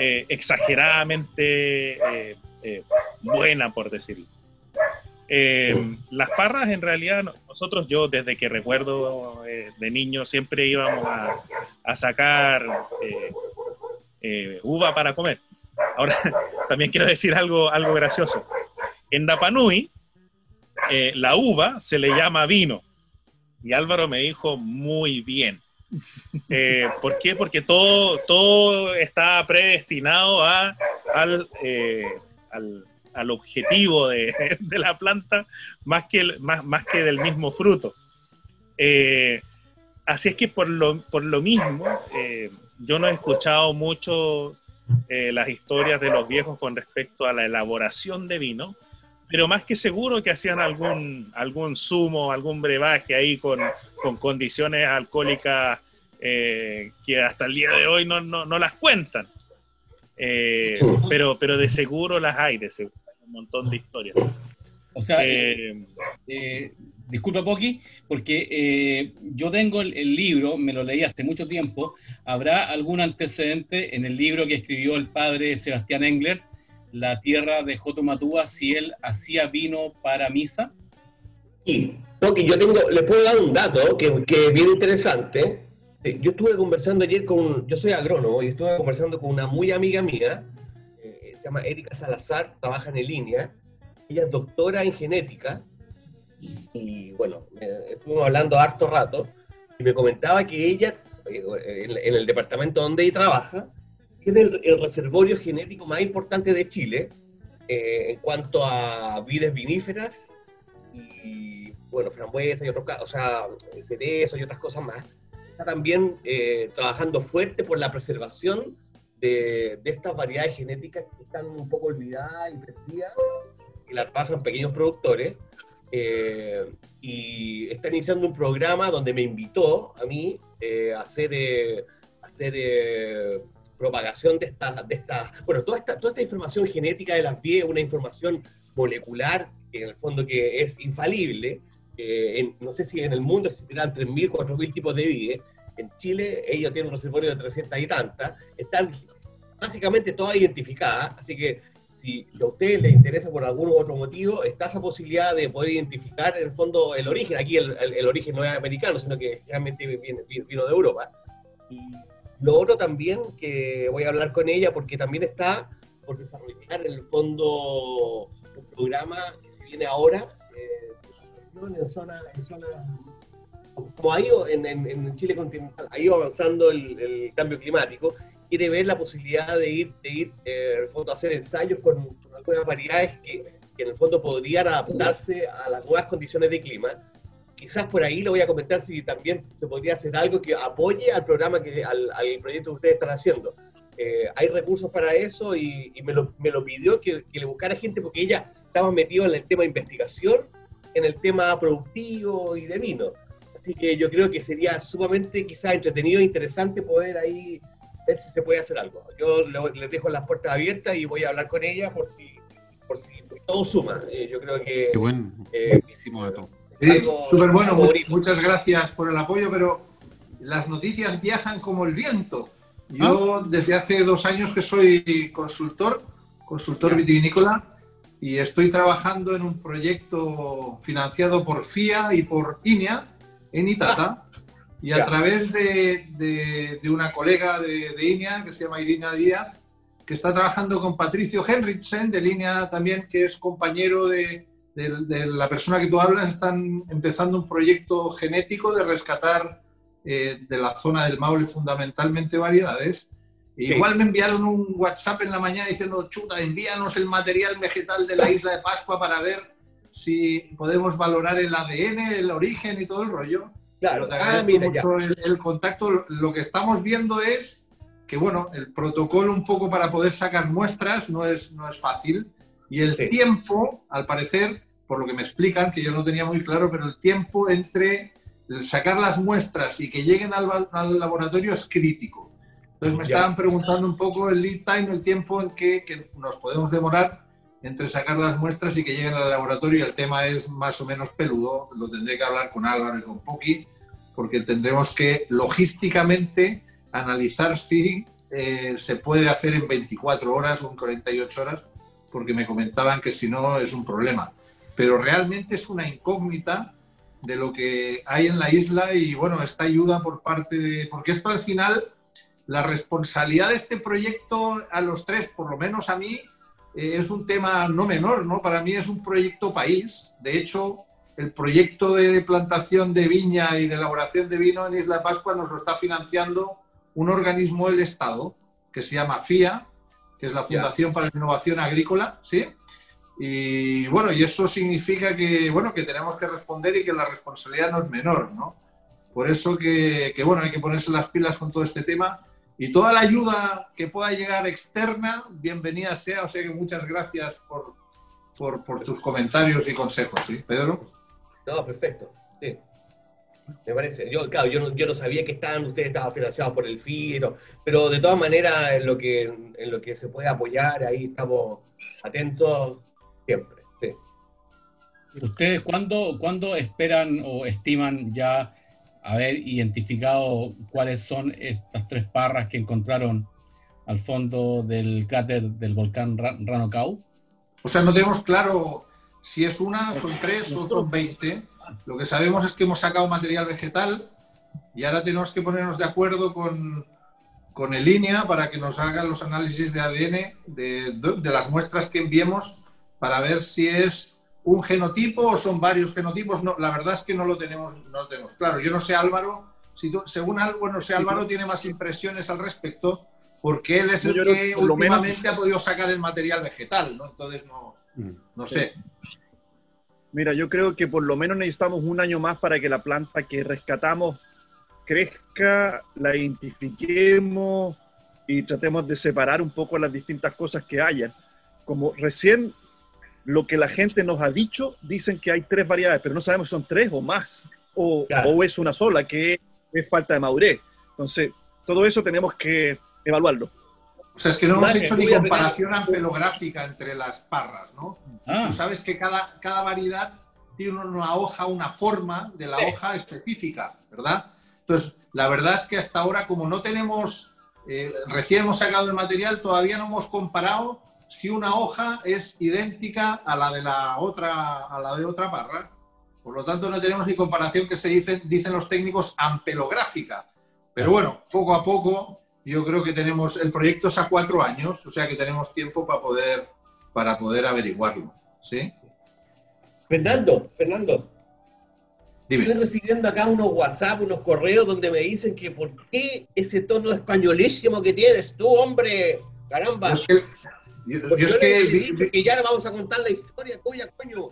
eh, exageradamente eh, buena, por decirlo. las parras, en realidad, nosotros, yo desde que recuerdo de niño, siempre íbamos a, a sacar uva para comer. Ahora, también quiero decir algo, algo gracioso. En Dapanui, la uva se le llama vino. Y Álvaro me dijo muy bien. Eh, ¿Por qué? Porque todo, todo está predestinado a, al, eh, al, objetivo de, la planta más que, más, más que del mismo fruto. Eh, así es que por lo, por lo mismo, yo no he escuchado mucho las historias de los viejos con respecto a la elaboración de vino, pero más que seguro que hacían algún, algún zumo, algún brebaje ahí con, con condiciones alcohólicas eh, que hasta el día de hoy no, no, no las cuentan. Eh, pero, pero de seguro las hay, de seguro. Hay un montón de historias. O sea, eh, disculpa Poki, porque yo tengo el, el, libro, me lo leí hace mucho tiempo. ¿Habrá algún antecedente en el libro que escribió el padre Sebastián Engler, La tierra de Jotomatúa, si él hacía vino para misa? Sí, Poki, yo tengo, le puedo dar un dato que, que es bien interesante. Yo estuve conversando ayer con, yo soy agrónomo y estuve conversando con una muy amiga mía, eh, se llama Erika Salazar, trabaja en línea, ella es doctora en genética y, y bueno, eh, estuvimos hablando harto rato y me comentaba que ella, eh, en, en, el departamento donde ella trabaja, tiene el, el reservorio genético más importante de Chile eh, en cuanto a vides viníferas y, bueno, frambuesa y otros o sea, cerezo y otras cosas más está también eh, trabajando fuerte por la preservación de, de, estas variedades genéticas que están un poco olvidadas y perdidas, y las trabajan pequeños productores. Eh, y está iniciando un programa donde me invitó a mí eh, a hacer, hacer propagación de estas, de esta, bueno, toda esta, toda esta información genética de las vías, una información molecular, que en el fondo que es infalible, no sé si en el mundo existirán 3.000, 4.000 tipos de vides. En Chile ellos tienen un reservorio de 300 y tantas. Están básicamente todas identificadas, así que si, a ustedes les interesa por algún otro motivo, está esa posibilidad de poder identificar en el fondo el origen. Aquí el, origen no es americano, sino que realmente vino de Europa. Y lo otro también que voy a hablar con ella, porque también está por desarrollar el fondo un programa que se viene ahora en zona, en zona como ha ido en, en, Chile continental, ha ido avanzando el, el, cambio climático, quiere ver la posibilidad de ir, de ir eh, a hacer ensayos con, con algunas variedades que, que, en el fondo podrían adaptarse a las nuevas condiciones de clima. Quizás por ahí le voy a comentar si también se podría hacer algo que apoye al programa, que, al, al proyecto que ustedes están haciendo. Eh, hay recursos para eso y, y me, lo, me, lo, pidió que, que, le buscara gente porque ella estaba metida en el tema de investigación en el tema productivo y de vino. Así que yo creo que sería sumamente quizás entretenido e interesante poder ahí ver si se puede hacer algo. Yo les dejo las puertas abiertas y voy a hablar con ella por si, por si todo suma. Eh, yo creo que... Qué buen, eh, buenísimo dato. Sí, súper bueno, muchas gracias por el apoyo, pero las noticias viajan como el viento. Yo ah. desde hace dos años que soy consultor, consultor vitivinícola, y estoy trabajando en un proyecto financiado por FIA y por INEA en Itata. Y a través de, una colega de, de, INEA que se llama Irina Díaz, que está trabajando con Patricio Henriksen de INEA también, que es compañero de, la persona que tú hablas, están empezando un proyecto genético de rescatar eh, de la zona del Maule fundamentalmente variedades. Igual me enviaron un WhatsApp en la mañana diciendo, chuta, envíanos el material vegetal de la isla de Pascua para ver si podemos valorar el ADN, el origen y todo el rollo. Claro, ah, El, contacto, lo que estamos viendo es que, bueno, el protocolo un poco para poder sacar muestras no es, no es fácil. Y el tiempo, al parecer, por lo que me explican, que yo no tenía muy claro, pero el tiempo entre sacar las muestras y que lleguen al, al laboratorio es crítico. Entonces me estaban preguntando un poco el lead time, el tiempo en que, que, nos podemos demorar entre sacar las muestras y que lleguen al laboratorio. El tema es más o menos peludo, lo tendré que hablar con Álvaro y con Poki, porque tendremos que logísticamente analizar si eh, se puede hacer en 24 horas o en 48 horas, porque me comentaban que si no es un problema. Pero realmente es una incógnita de lo que hay en la isla y bueno, esta ayuda por parte de... Porque esto al final, la responsabilidad de este proyecto a los tres, por lo menos a mí, eh, es un tema no menor, ¿no? Para mí es un proyecto país. De hecho, el proyecto de plantación de viña y de elaboración de vino en Isla de Pascua nos lo está financiando un organismo del Estado que se llama FIA, que es la Fundación para la Innovación Agrícola, ¿sí? Y bueno, y eso significa que, bueno, que tenemos que responder y que la responsabilidad no es menor, ¿no? Por eso que, que, bueno, hay que ponerse las pilas con todo este tema y toda la ayuda que pueda llegar externa, bienvenida sea. O sea que muchas gracias por, por, por tus comentarios y consejos, ¿sí, Pedro? No, perfecto. Sí. Me parece. Yo, claro, yo no, yo no sabía que estaban, ustedes estaban financiados por el FI, pero de todas maneras, en lo, que, en lo que se puede apoyar, ahí estamos atentos siempre. Sí. ¿Ustedes cuándo, cuándo esperan o estiman ya haber identificado cuáles son estas tres parras que encontraron al fondo del cráter del volcán Ranocau? O sea, no tenemos claro si es una, son tres o son veinte. Lo que sabemos es que hemos sacado material vegetal y ahora tenemos que ponernos de acuerdo con, con el INEA para que nos hagan los análisis de ADN de, de las muestras que enviemos para ver si es un genotipo o son varios genotipos. No, la verdad es que no lo tenemos, no lo tenemos claro. Yo no sé, Álvaro, si según algo, no sé, Álvaro tiene más impresiones al respecto, porque él es el que últimamente ha podido sacar el material vegetal, ¿no? Entonces no, mm. no sé. Mira, yo creo que por lo menos necesitamos un año más para que la planta que rescatamos crezca, la identifiquemos y tratemos de separar un poco las distintas cosas que hayan. Como recién lo que la gente nos ha dicho, dicen que hay tres variedades, pero no sabemos si son tres o más, o, o es una sola, que es falta de madurez. Entonces, todo eso tenemos que evaluarlo. O sea, es que no hemos hecho ni comparación ampelográfica entre las parras, ¿no? Ah. Tú sabes que cada, cada variedad tiene una hoja, una forma de la hoja específica, ¿verdad? Entonces, la verdad es que hasta ahora, como no tenemos, eh, recién hemos sacado el material, todavía no hemos comparado si una hoja es idéntica a la de la otra, a la de otra parra. Por lo tanto, no tenemos ni comparación que se dicen, dicen los técnicos ampelográfica. Pero bueno, poco a poco yo creo que tenemos, el proyecto es a cuatro años, o sea que tenemos tiempo para poder, para poder averiguarlo. ¿sí? Fernando, Fernando, Estoy recibiendo acá unos WhatsApp, unos correos donde me dicen que por qué ese tono españolísimo que tienes tú, hombre, caramba. Yo, es que, que ya vamos a contar la historia tuya, coño.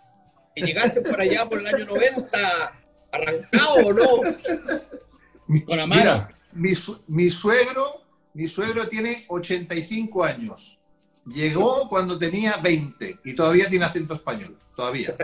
Que llegaste por allá por el año 90, arrancado o no. Con Amara. mi, mi, suegro, mi suegro tiene 85 años. Llegó cuando tenía 20 y todavía tiene acento español, todavía.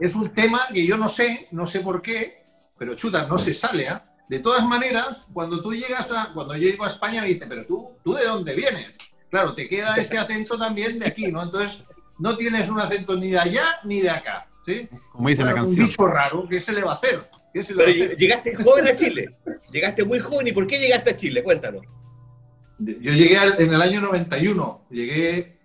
Es un tema que yo no sé, no sé por qué, pero chuta, no se sale. ¿eh? de todas maneras, cuando tú llegas a, cuando yo llego a España me dicen, pero tú, ¿tú de dónde vienes? Claro, te queda ese acento también de aquí, ¿no? Entonces, no tienes un acento ni de allá ni de acá, ¿sí? Como dice la Bueno, canción. Un bicho raro, ¿qué se le va a hacer? ¿Qué se le va Pero a hacer? llegaste joven a Chile. Llegaste muy joven. ¿Y por qué llegaste a Chile? Cuéntanos. Yo llegué al- en el año 91, llegué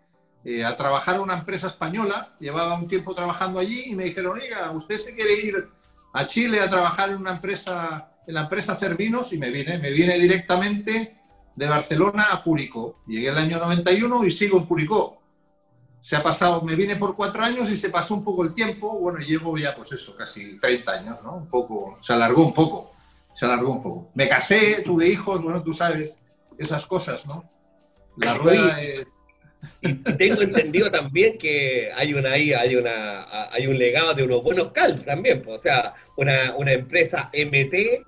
eh, a trabajar en una empresa española, llevaba un tiempo trabajando allí y me dijeron, oiga, ¿usted se quiere ir a Chile a trabajar en una empresa, en la empresa Cervinos? Y me vine, me vine directamente de Barcelona a Curicó. Llegué el año 91 y sigo en Curicó. Se ha pasado, me vine por cuatro años y se pasó un poco el tiempo. Bueno, llevo ya, pues eso, casi 30 años, ¿no? Un poco, se alargó un poco, se alargó un poco. Me casé, tuve hijos, bueno, tú sabes, esas cosas, ¿no? La rueda es... Y tengo entendido también que hay una ahí, hay una hay un legado de unos buenos caldos también, pues, o sea, una, una empresa MT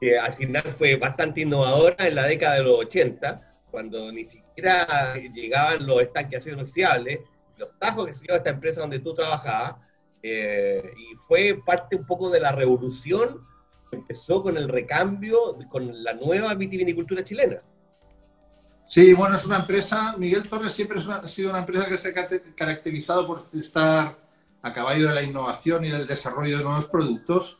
que al final fue bastante innovadora en la década de los 80, cuando ni siquiera llegaban los estanques de acero inoxidable, los tajos que se dio esta empresa donde tú trabajabas, eh, y fue parte un poco de la revolución que empezó con el recambio, con la nueva vitivinicultura chilena. Sí, bueno, es una empresa, Miguel Torres siempre una- ha sido una empresa que se ha caracterizado por estar a caballo de la innovación y del desarrollo de nuevos productos.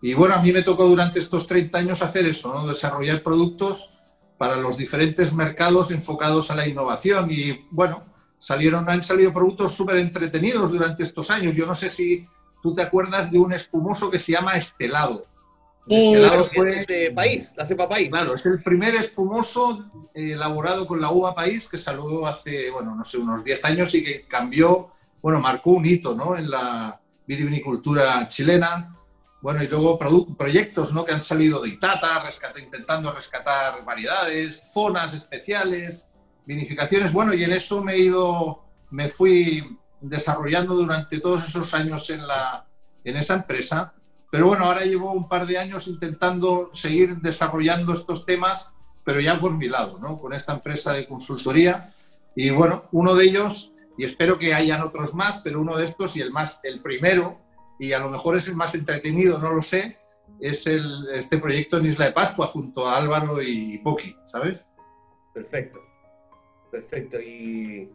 Y bueno, a mí me tocó durante estos 30 años hacer eso, ¿no? desarrollar productos para los diferentes mercados enfocados a la innovación. Y bueno, salieron, han salido productos súper entretenidos durante estos años. Yo no sé si tú te acuerdas de un espumoso que se llama Estelado. El Uh, Estelado fue de país, la cepa país. Claro, es el primer espumoso eh, elaborado con la uva país que salió hace, bueno, no sé, unos 10 años y que cambió, bueno, marcó un hito, ¿no? En la vitivinicultura chilena. Bueno, y luego proyectos, ¿no? Que han salido de Itata, rescata- intentando rescatar variedades, zonas especiales, vinificaciones. Bueno, y en eso me he ido, me fui desarrollando durante todos esos años en, la, en esa empresa. Pero bueno, ahora llevo un par de años intentando seguir desarrollando estos temas, pero ya por mi lado, ¿no? Con esta empresa de consultoría. Y bueno, uno de ellos, y espero que hayan otros más, pero uno de estos y el más, el primero, y a lo mejor es el más entretenido, no lo sé, es el, este proyecto en Isla de Pascua junto a Álvaro y Poki, ¿sabes? Perfecto, perfecto y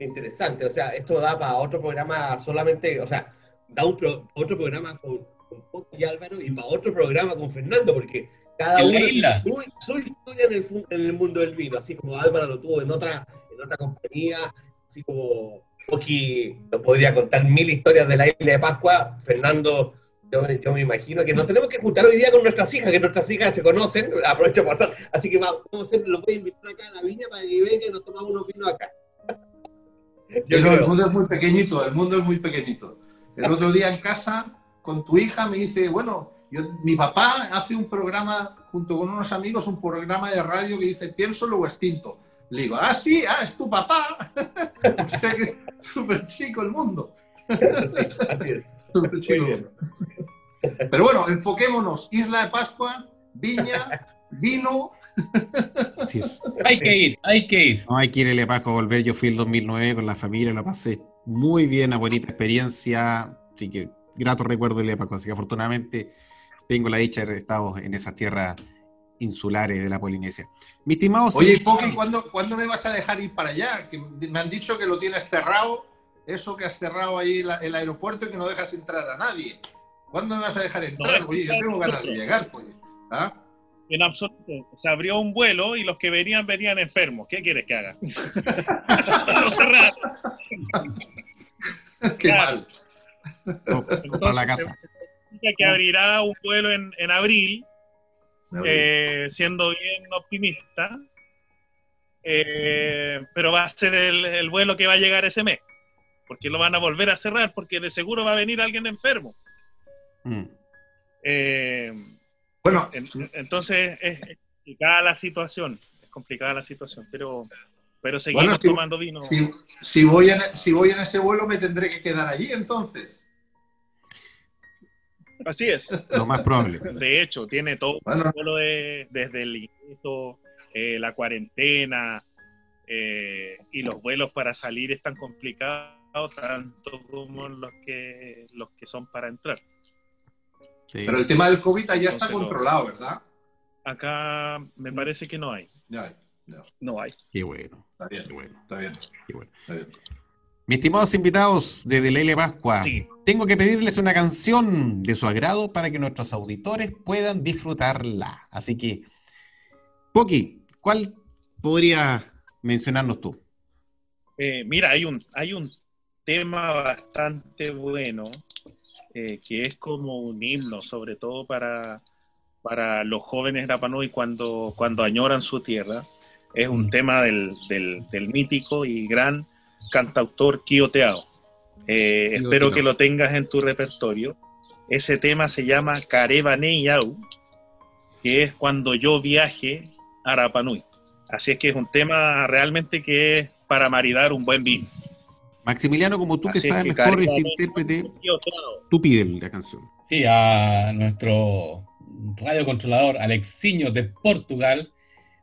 interesante. O sea, esto da para otro programa solamente, o sea, da un pro- otro programa con, con Poco y Álvaro y para otro programa con Fernando, porque cada uno isla. tiene su, su historia en el, en el mundo del vino, así como Álvaro lo tuvo en otra, en otra compañía, así como Poki nos podría contar mil historias de la isla de Pascua, Fernando. Yo, yo me imagino que nos tenemos que juntar hoy día con nuestras hijas, que nuestras hijas se conocen, aprovecho para pasar, así que vamos a hacer, los voy a invitar acá a la viña para que vengan y nos tomamos unos vinos acá. Yo Pero el creo. mundo es muy pequeñito, el mundo es muy pequeñito. El otro día en casa, con tu hija, me dice, bueno, yo- mi papá hace un programa, junto con unos amigos, un programa de radio que dice, pienso luego extinto. Le digo, ah, sí, ah, es tu papá. o sea que es súper chico el mundo. Sí, así es. Súper chico. Muy bien. Pero bueno, enfoquémonos. Isla de Pascua, viña, vino. Así es. Hay que ir, hay que ir. No hay que ir a Pascua a volver. Yo fui el 2009 con la familia, lo pasé muy bien, una bonita experiencia. Así que grato recuerdo de Pascua. Así que afortunadamente tengo la dicha de haber estado en esas tierras insulares de la Polinesia. Mi estimado Oye, Poki, ¿cuándo, ¿cuándo me vas a dejar ir para allá? Que me han dicho que lo tienes cerrado, eso que has cerrado ahí la- el aeropuerto y que no dejas entrar a nadie. ¿Cuándo me vas a dejar entrar? No, Oye, yo tengo ganas de llegar, pues. ¿Ah? En absoluto. Se abrió un vuelo y los que venían venían enfermos. ¿Qué quieres que haga? Lo cerraron. Qué Claro. mal. Oh, para Entonces, la casa. se- se que abrirá un vuelo en, en abril, eh, siendo bien optimista, Eh, pero va a ser el, el vuelo que va a llegar ese mes, porque lo van a volver a cerrar, porque de seguro va a venir alguien enfermo. Mm. Eh, Bueno, en- entonces es, es complicada la situación, es complicada la situación, pero, pero seguimos Bueno, tomando vino. si, si voy en, si voy en ese vuelo me tendré que quedar allí entonces. Así es. Lo más probable. De hecho, tiene todo Bueno. de- desde el ingreso, eh, la cuarentena eh, y los vuelos para salir están complicados tanto como los que los que son para entrar. Sí. Pero el tema del COVID ya está Entonces, controlado, ¿verdad? acá me parece que no hay. Ya hay, ya. No hay. Qué bueno, Está bien, qué bueno, está bien, qué bueno. está bien. Mis estimados invitados de Lele Pascua, Sí. tengo que pedirles una canción de su agrado para que nuestros auditores puedan disfrutarla. Así que, Poki, ¿cuál podría mencionarnos tú? Eh, mira, hay un, hay un tema bastante bueno eh, que es como un himno, sobre todo para, para los jóvenes Rapanui cuando, cuando añoran su tierra. Es un tema del, del- del mítico y gran cantautor Kio Teao. Eh, espero que lo tengas en tu repertorio. Ese tema se llama Carebane Yau, que es cuando yo viaje a Rapanui. Así es que es un tema realmente que es para maridar un buen vino. Maximiliano, como tú que Así es sabes que, mejor este intérprete, tú pide la canción. Sí, a nuestro radiocontrolador Alexiño de Portugal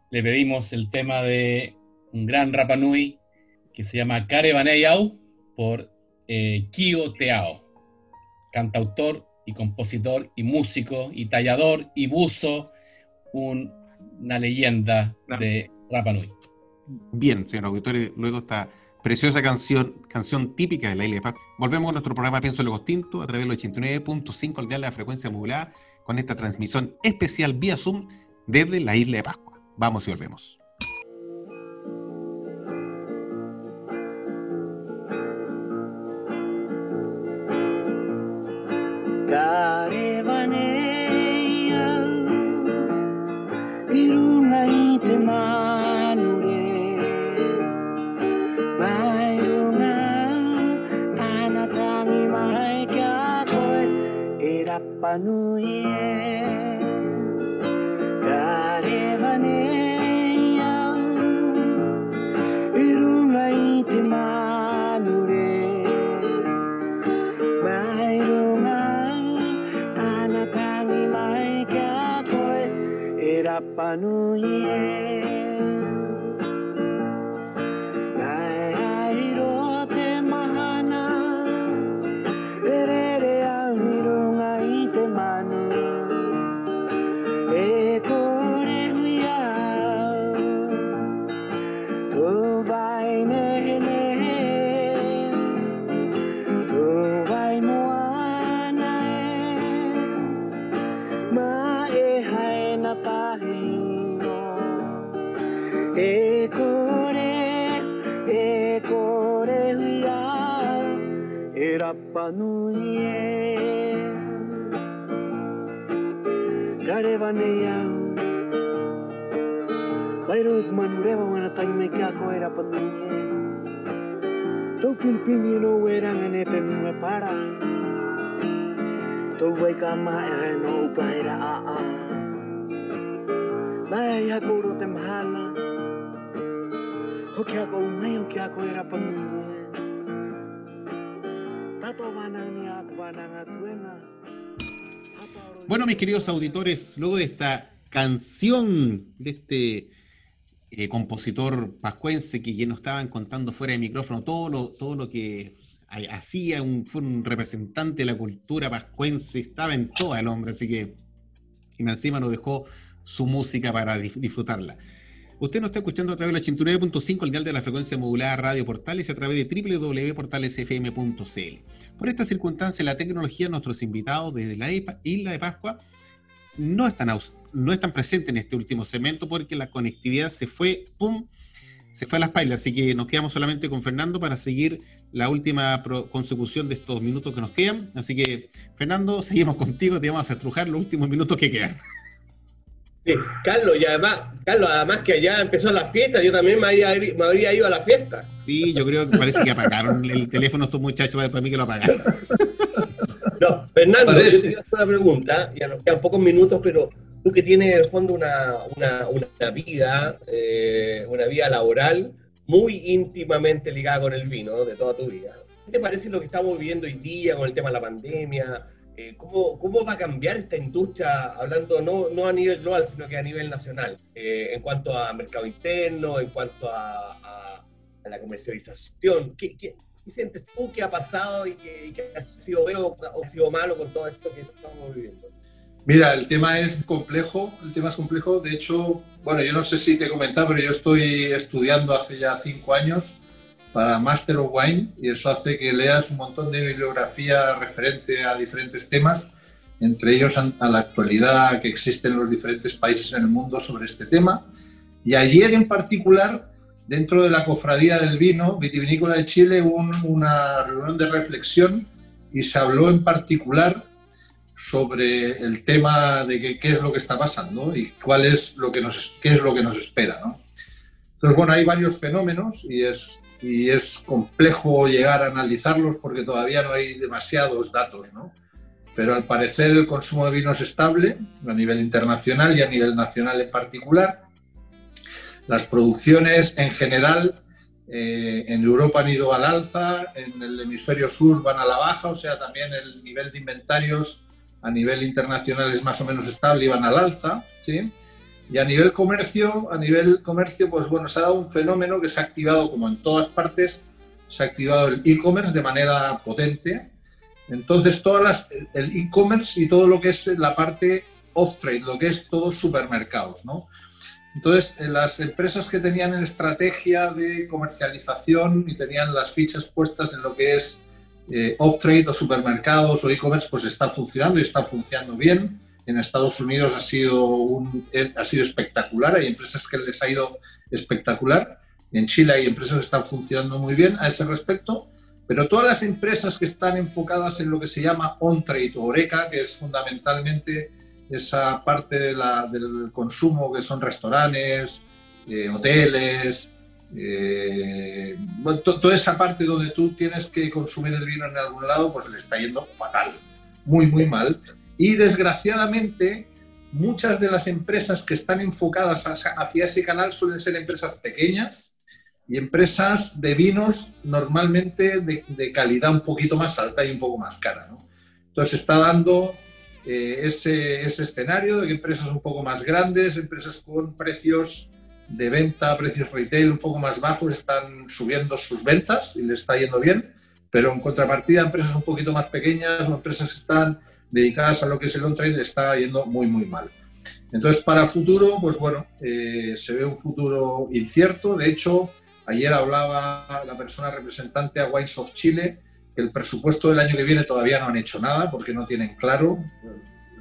le pedimos el tema de un gran Rapanui que se llama Care Baneyau por eh, Kio Teao, cantautor y compositor y músico y tallador y buzo, un- una leyenda No. de Rapanui. Bien, señor auditores, luego esta preciosa canción, canción típica de la isla de Pascua. Volvemos a nuestro programa Pienso en lo Distinto a través del 89.5 al de la frecuencia modulada con esta transmisión especial vía Zoom desde la isla de Pascua. Vamos y volvemos. Garevaneia Iruna mai Mairuna Anatani maikakoi Erapanuie anu ye tanulien Gare baneian Bairut manureba wanataimekeako erapanduien Taukin pinino eran enepen nue paran Tau baika maea no upaera a a Naea iha kouro temhala Hokiako umei hokiako erapanduien Bueno, mis queridos auditores, luego de esta canción de este eh, compositor pascuense que ya nos estaban contando fuera de micrófono todo lo, todo lo que ha- hacía, fue un representante de la cultura pascuense, estaba en todo el hombre, así que y encima nos dejó su música para disfrutarla. Usted nos está escuchando a través de la 89.5, el dial de la frecuencia modulada Radio Portales y a través de www.portalesfm.cl. Por esta circunstancia, la tecnología, nuestros invitados desde la isla de Pascua no están, no están presentes en este último segmento porque la conectividad se fue, ¡pum! Se fue a las pailas, así que nos quedamos solamente con Fernando para seguir la última consecución de estos minutos que nos quedan. Así que, Fernando, seguimos contigo, te vamos a estrujar los últimos minutos que quedan. Sí, Carlos, y además, Carlos, además que allá empezó la fiesta, yo también me habría, me habría ido a la fiesta. Sí, yo creo que parece que apagaron el teléfono estos muchachos, para para mí que lo apagaron. No, Fernando, yo te quiero hacer una pregunta, ya nos quedan pocos minutos, pero tú que tienes en el fondo una, una, una vida, eh, una vida laboral muy íntimamente ligada con el vino de toda tu vida. ¿Qué te parece lo que estamos viviendo hoy día con el tema de la pandemia? Eh, ¿cómo, ¿Cómo va a cambiar esta industria, hablando no, no a nivel global, sino que a nivel nacional, eh, en cuanto a mercado interno, en cuanto a, a- a la comercialización? ¿Qué, qué, qué sientes tú que ha pasado y que, y que ha sido bueno o ha sido malo con todo esto que estamos viviendo? Mira, el tema es complejo, el tema es complejo. De hecho, bueno, yo no sé si te he comentado, pero yo estoy estudiando hace ya cinco años para Master of Wine y eso hace que leas un montón de bibliografía referente a diferentes temas, entre ellos a la actualidad que existe en los diferentes países en el mundo sobre este tema. Y ayer en particular, dentro de la Cofradía del Vino Vitivinícola de Chile, hubo una reunión de reflexión y se habló en particular sobre el tema de qué, es lo que está pasando y cuál es lo que nos, qué es lo que nos espera. ¿no? Entonces, bueno, hay varios fenómenos y es, y es complejo llegar a analizarlos porque todavía no hay demasiados datos, ¿no? Pero al parecer el consumo de vino es estable a nivel internacional y a nivel nacional en particular. Las producciones en general eh, en Europa han ido al alza, en el hemisferio sur van a la baja, o sea, también el nivel de inventarios a nivel internacional es más o menos estable y van al alza, ¿sí? Y a nivel comercio, a nivel comercio, pues bueno, se ha dado un fenómeno que se ha activado como en todas partes, se ha activado el e-commerce de manera potente. Entonces, todas las, el e-commerce y todo lo que es la parte off-trade, lo que es todos supermercados, ¿no? Entonces, las empresas que tenían estrategia de comercialización y tenían las fichas puestas en lo que es eh, off-trade o supermercados o e-commerce pues están funcionando y están funcionando bien. En Estados Unidos ha sido, un, eh, ha sido espectacular, hay empresas que les ha ido espectacular. En Chile hay empresas que están funcionando muy bien a ese respecto, pero todas las empresas que están enfocadas en lo que se llama on-trade o ORECA, que es fundamentalmente esa parte del consumo que son restaurantes, eh, hoteles, eh, toda esa parte donde tú tienes que consumir el vino en algún lado, pues le está yendo fatal, muy, muy mal. Y desgraciadamente, muchas de las empresas que están enfocadas hacia ese canal suelen ser empresas pequeñas y empresas de vinos normalmente de, calidad un poquito más alta y un poco más cara. Entonces está dando eh, ese, ese escenario de que empresas un poco más grandes, empresas con precios de venta precios retail un poco más bajos están subiendo sus ventas y les está yendo bien, pero en contrapartida empresas un poquito más pequeñas o empresas que están dedicadas a lo que es el on-trade está yendo muy, muy mal. Entonces, para futuro, pues bueno, eh, se ve un futuro incierto. De hecho, ayer hablaba la persona representante a Wines of Chile que el presupuesto del año que viene todavía no han hecho nada porque no tienen claro.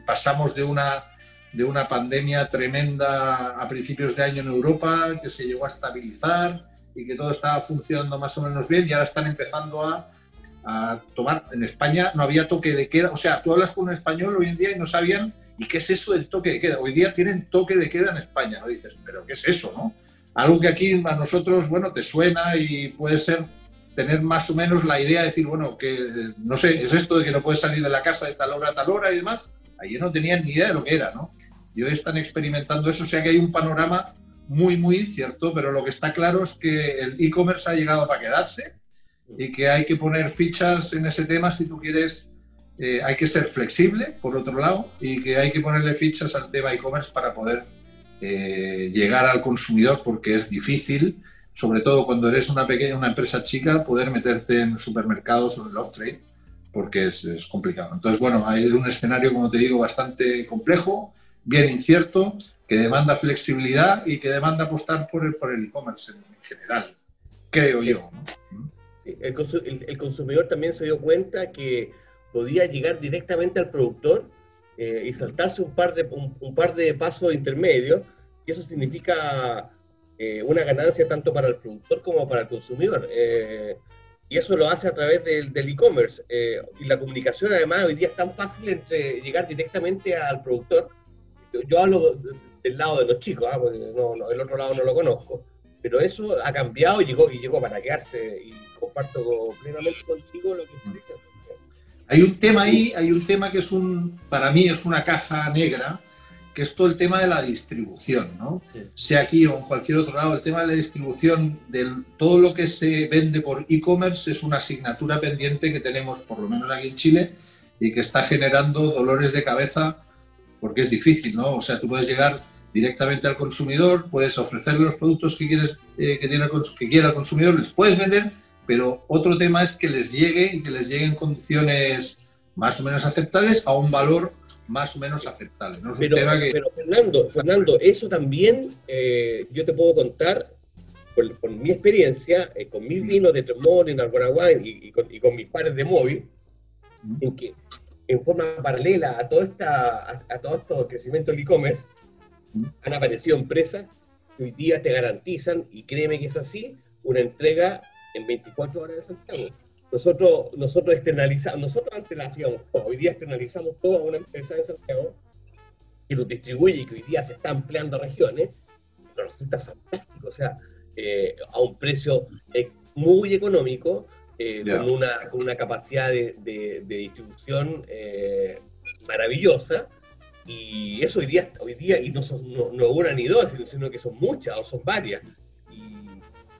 Pasamos de una de una pandemia tremenda a principios de año en Europa, que se llegó a estabilizar y que todo estaba funcionando más o menos bien y ahora están empezando a, tomar. En España no había toque de queda, o sea, tú hablas con un español hoy en día y no sabían, ¿y qué es eso del toque de queda? Hoy día tienen toque de queda en España, ¿no? Dices, ¿pero qué es eso, no? Algo que aquí a nosotros, bueno, te suena y puede ser tener más o menos la idea de decir, bueno, que no sé, es esto de que no puedes salir de la casa de tal hora a tal hora y demás Ayer no tenían ni idea de lo que era, ¿no? Y hoy están experimentando eso, o sea que hay un panorama muy, muy incierto, pero lo que está claro es que el e-commerce ha llegado para quedarse y que hay que poner fichas en ese tema si tú quieres, eh, hay que ser flexible, por otro lado, y que hay que ponerle fichas al tema e-commerce para poder eh, llegar al consumidor, porque es difícil, sobre todo cuando eres una pequeña, una empresa chica, poder meterte en supermercados o en el off-trade porque es, complicado. Entonces, bueno, hay un escenario, como te digo, bastante complejo, bien incierto, que demanda flexibilidad y que demanda apostar por el por el e-commerce en, general, creo yo. El, consumidor también se dio cuenta que podía llegar directamente al productor eh, y saltarse un par de, un, par de pasos intermedios, y eso significa eh, una ganancia tanto para el productor como para el consumidor. Eh, y eso lo hace a través del e-commerce. Y la comunicación además hoy día es tan fácil entre llegar directamente al productor. Yo, hablo del lado de los chicos, ¿ah? porque no, el otro lado no lo conozco, pero eso ha cambiado y llegó, y llegó para quedarse comparto plenamente contigo lo que tú dices. Hay un tema ahí, hay un tema que es un, para mí es una caja negra, que es todo el tema de la distribución, ¿no? Sea aquí o en cualquier otro lado, el tema de la distribución de todo lo que se vende por e-commerce es una asignatura pendiente que tenemos, por lo menos aquí en Chile, y que está generando dolores de cabeza porque es difícil, ¿no? O sea, tú puedes llegar directamente al consumidor, puedes ofrecerle los productos que, quieres, eh, que, tiene, que quiera el consumidor, les puedes vender, pero otro tema es que les llegue y que les llegue en condiciones más o menos aceptables a un valor más o menos aceptable. No es un Pero, tema que... pero Fernando, Fernando, eso también eh, yo te puedo contar por, por mi experiencia eh, con mis vinos de Tremont, en Wine y, y con, y con mis pares de móvil, en que en forma paralela a todo, esta, a, a todo este crecimiento del e-commerce, han aparecido empresas que hoy día te garantizan, y créeme que es así, una entrega en 24 horas de Santiago. Nosotros, nosotros externalizamos, nosotros antes la hacíamos todo, hoy día externalizamos todo a una empresa de Santiago que nos distribuye y que hoy día se está ampliando a regiones, nos resulta fantástico, o sea, eh, a un precio eh, muy económico, eh, con, una, con una capacidad de, de- de distribución eh, maravillosa, y eso hoy día, hoy día y no son no, no una ni dos, sino que son muchas o son varias.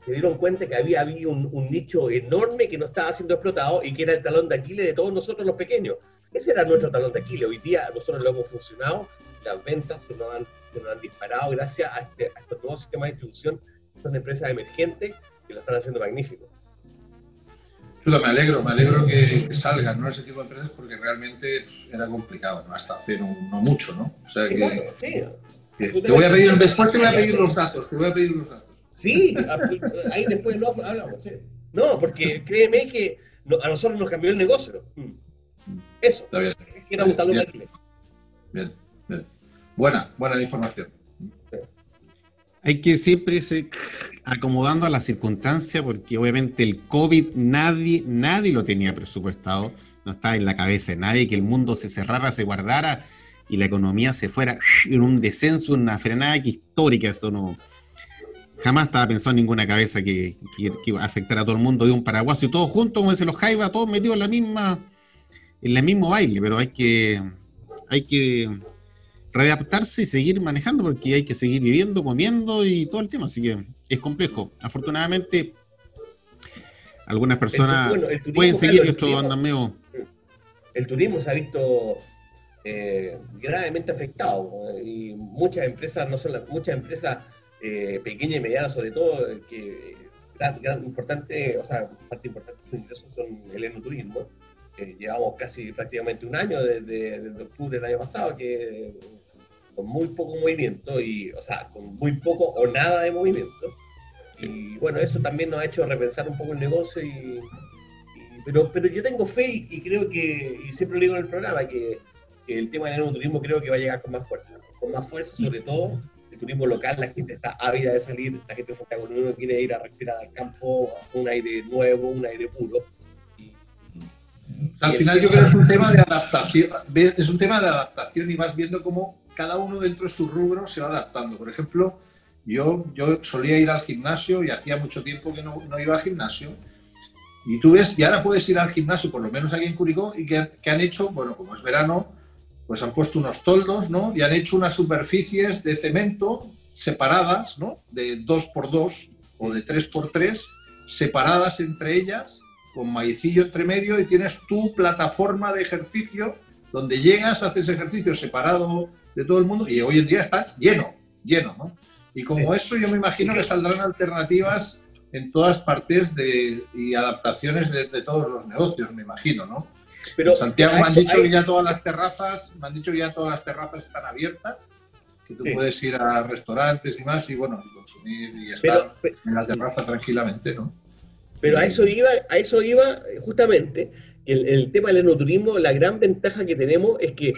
Se dieron cuenta que había, había un, un nicho enorme que no estaba siendo explotado y que era el talón de Aquiles de todos nosotros los pequeños. Ese era nuestro talón de Aquiles. Hoy día nosotros lo hemos funcionado, las ventas se nos han, se nos han disparado gracias a, este, a estos nuevos sistemas de distribución. Son empresas emergentes que lo están haciendo magnífico. Chuta, me alegro, me alegro que, que salgan ¿no? ese tipo de empresas porque realmente pues, era complicado, ¿no? hasta hacer un- no mucho, ¿no? O sea Y que, claro, sí, que- te voy a pedir, después te voy a pedir los datos, te voy a pedir los datos. Sí, ahí después lo hablamos, sí. No, porque créeme que no- a nosotros nos cambió el negocio. Eso, Está bien, es que era un talón de Bien. Aquiles. bien, bien. Buena, buena información. Hay que siempre irse acomodando a las circunstancias, porque obviamente el COVID nadie, nadie lo tenía presupuestado, no estaba en la cabeza de nadie que el mundo se cerrara, se guardara y la economía se fuera en un descenso, una frenada que histórica, eso no. Jamás estaba pensado en ninguna cabeza que, que, que iba a afectar a todo el mundo de un paraguaso y todos juntos, como dicen los Jaiba, todos metidos en la misma, en el mismo baile, pero hay que, hay que readaptarse y seguir manejando porque hay que seguir viviendo, comiendo y todo el tema, así que es complejo. Afortunadamente, algunas personas bueno, el turismo, pueden seguir turismo- andan medio... el turismo se ha visto eh, gravemente afectado ¿no? y muchas empresas, no solo muchas empresas eh, pequeñas y medianas sobre todo, eh, que gran, gran importante, o sea, parte importante de sus ingresos son el enoturismo. Eh, llevamos casi prácticamente un año desde, desde octubre del año pasado que con muy poco movimiento y, o sea, con muy poco o nada de movimiento. Y bueno, eso también nos ha hecho repensar un poco el negocio y, pero, pero yo tengo fe y, y creo que, y siempre lo digo en el programa, que, que el tema del enoturismo creo que va a llegar con más fuerza, con más fuerza sobre todo el turismo local, la gente está ávida de salir, la gente de Santiago Nuevo quiere ir a respirar al campo, un aire nuevo, un aire puro. Al final yo creo que es un tema de adaptación, es un tema de adaptación y vas viendo cómo cada uno dentro de su rubro se va adaptando. Por ejemplo, yo, yo solía ir al gimnasio y hacía mucho tiempo que no, no iba al gimnasio. Y tú ves, y ahora puedes ir al gimnasio, por lo menos aquí en Curicó, y que, que han hecho, bueno, como es verano, pues han puesto unos toldos, ¿no? Y han hecho unas superficies de cemento separadas, ¿no? De 2 por 2 o de 3 por 3 separadas entre ellas, con maicillo entre medio, y tienes tu plataforma de ejercicio donde llegas, haces ejercicio separado de todo el mundo, y hoy en día está lleno, lleno, ¿no? Y como eso, yo me imagino que saldrán alternativas en todas partes de, y adaptaciones de, de todos los negocios, me imagino, ¿no? Pero Santiago me han dicho hay- que ya todas las terrazas, me han dicho que ya todas las terrazas están abiertas, que tú Sí. puedes ir a restaurantes y más y bueno, consumir y estar pero, en la terraza tranquilamente, ¿no? Pero a eso iba, a eso iba eh, justamente el, el tema del enoturismo, la gran ventaja que tenemos es que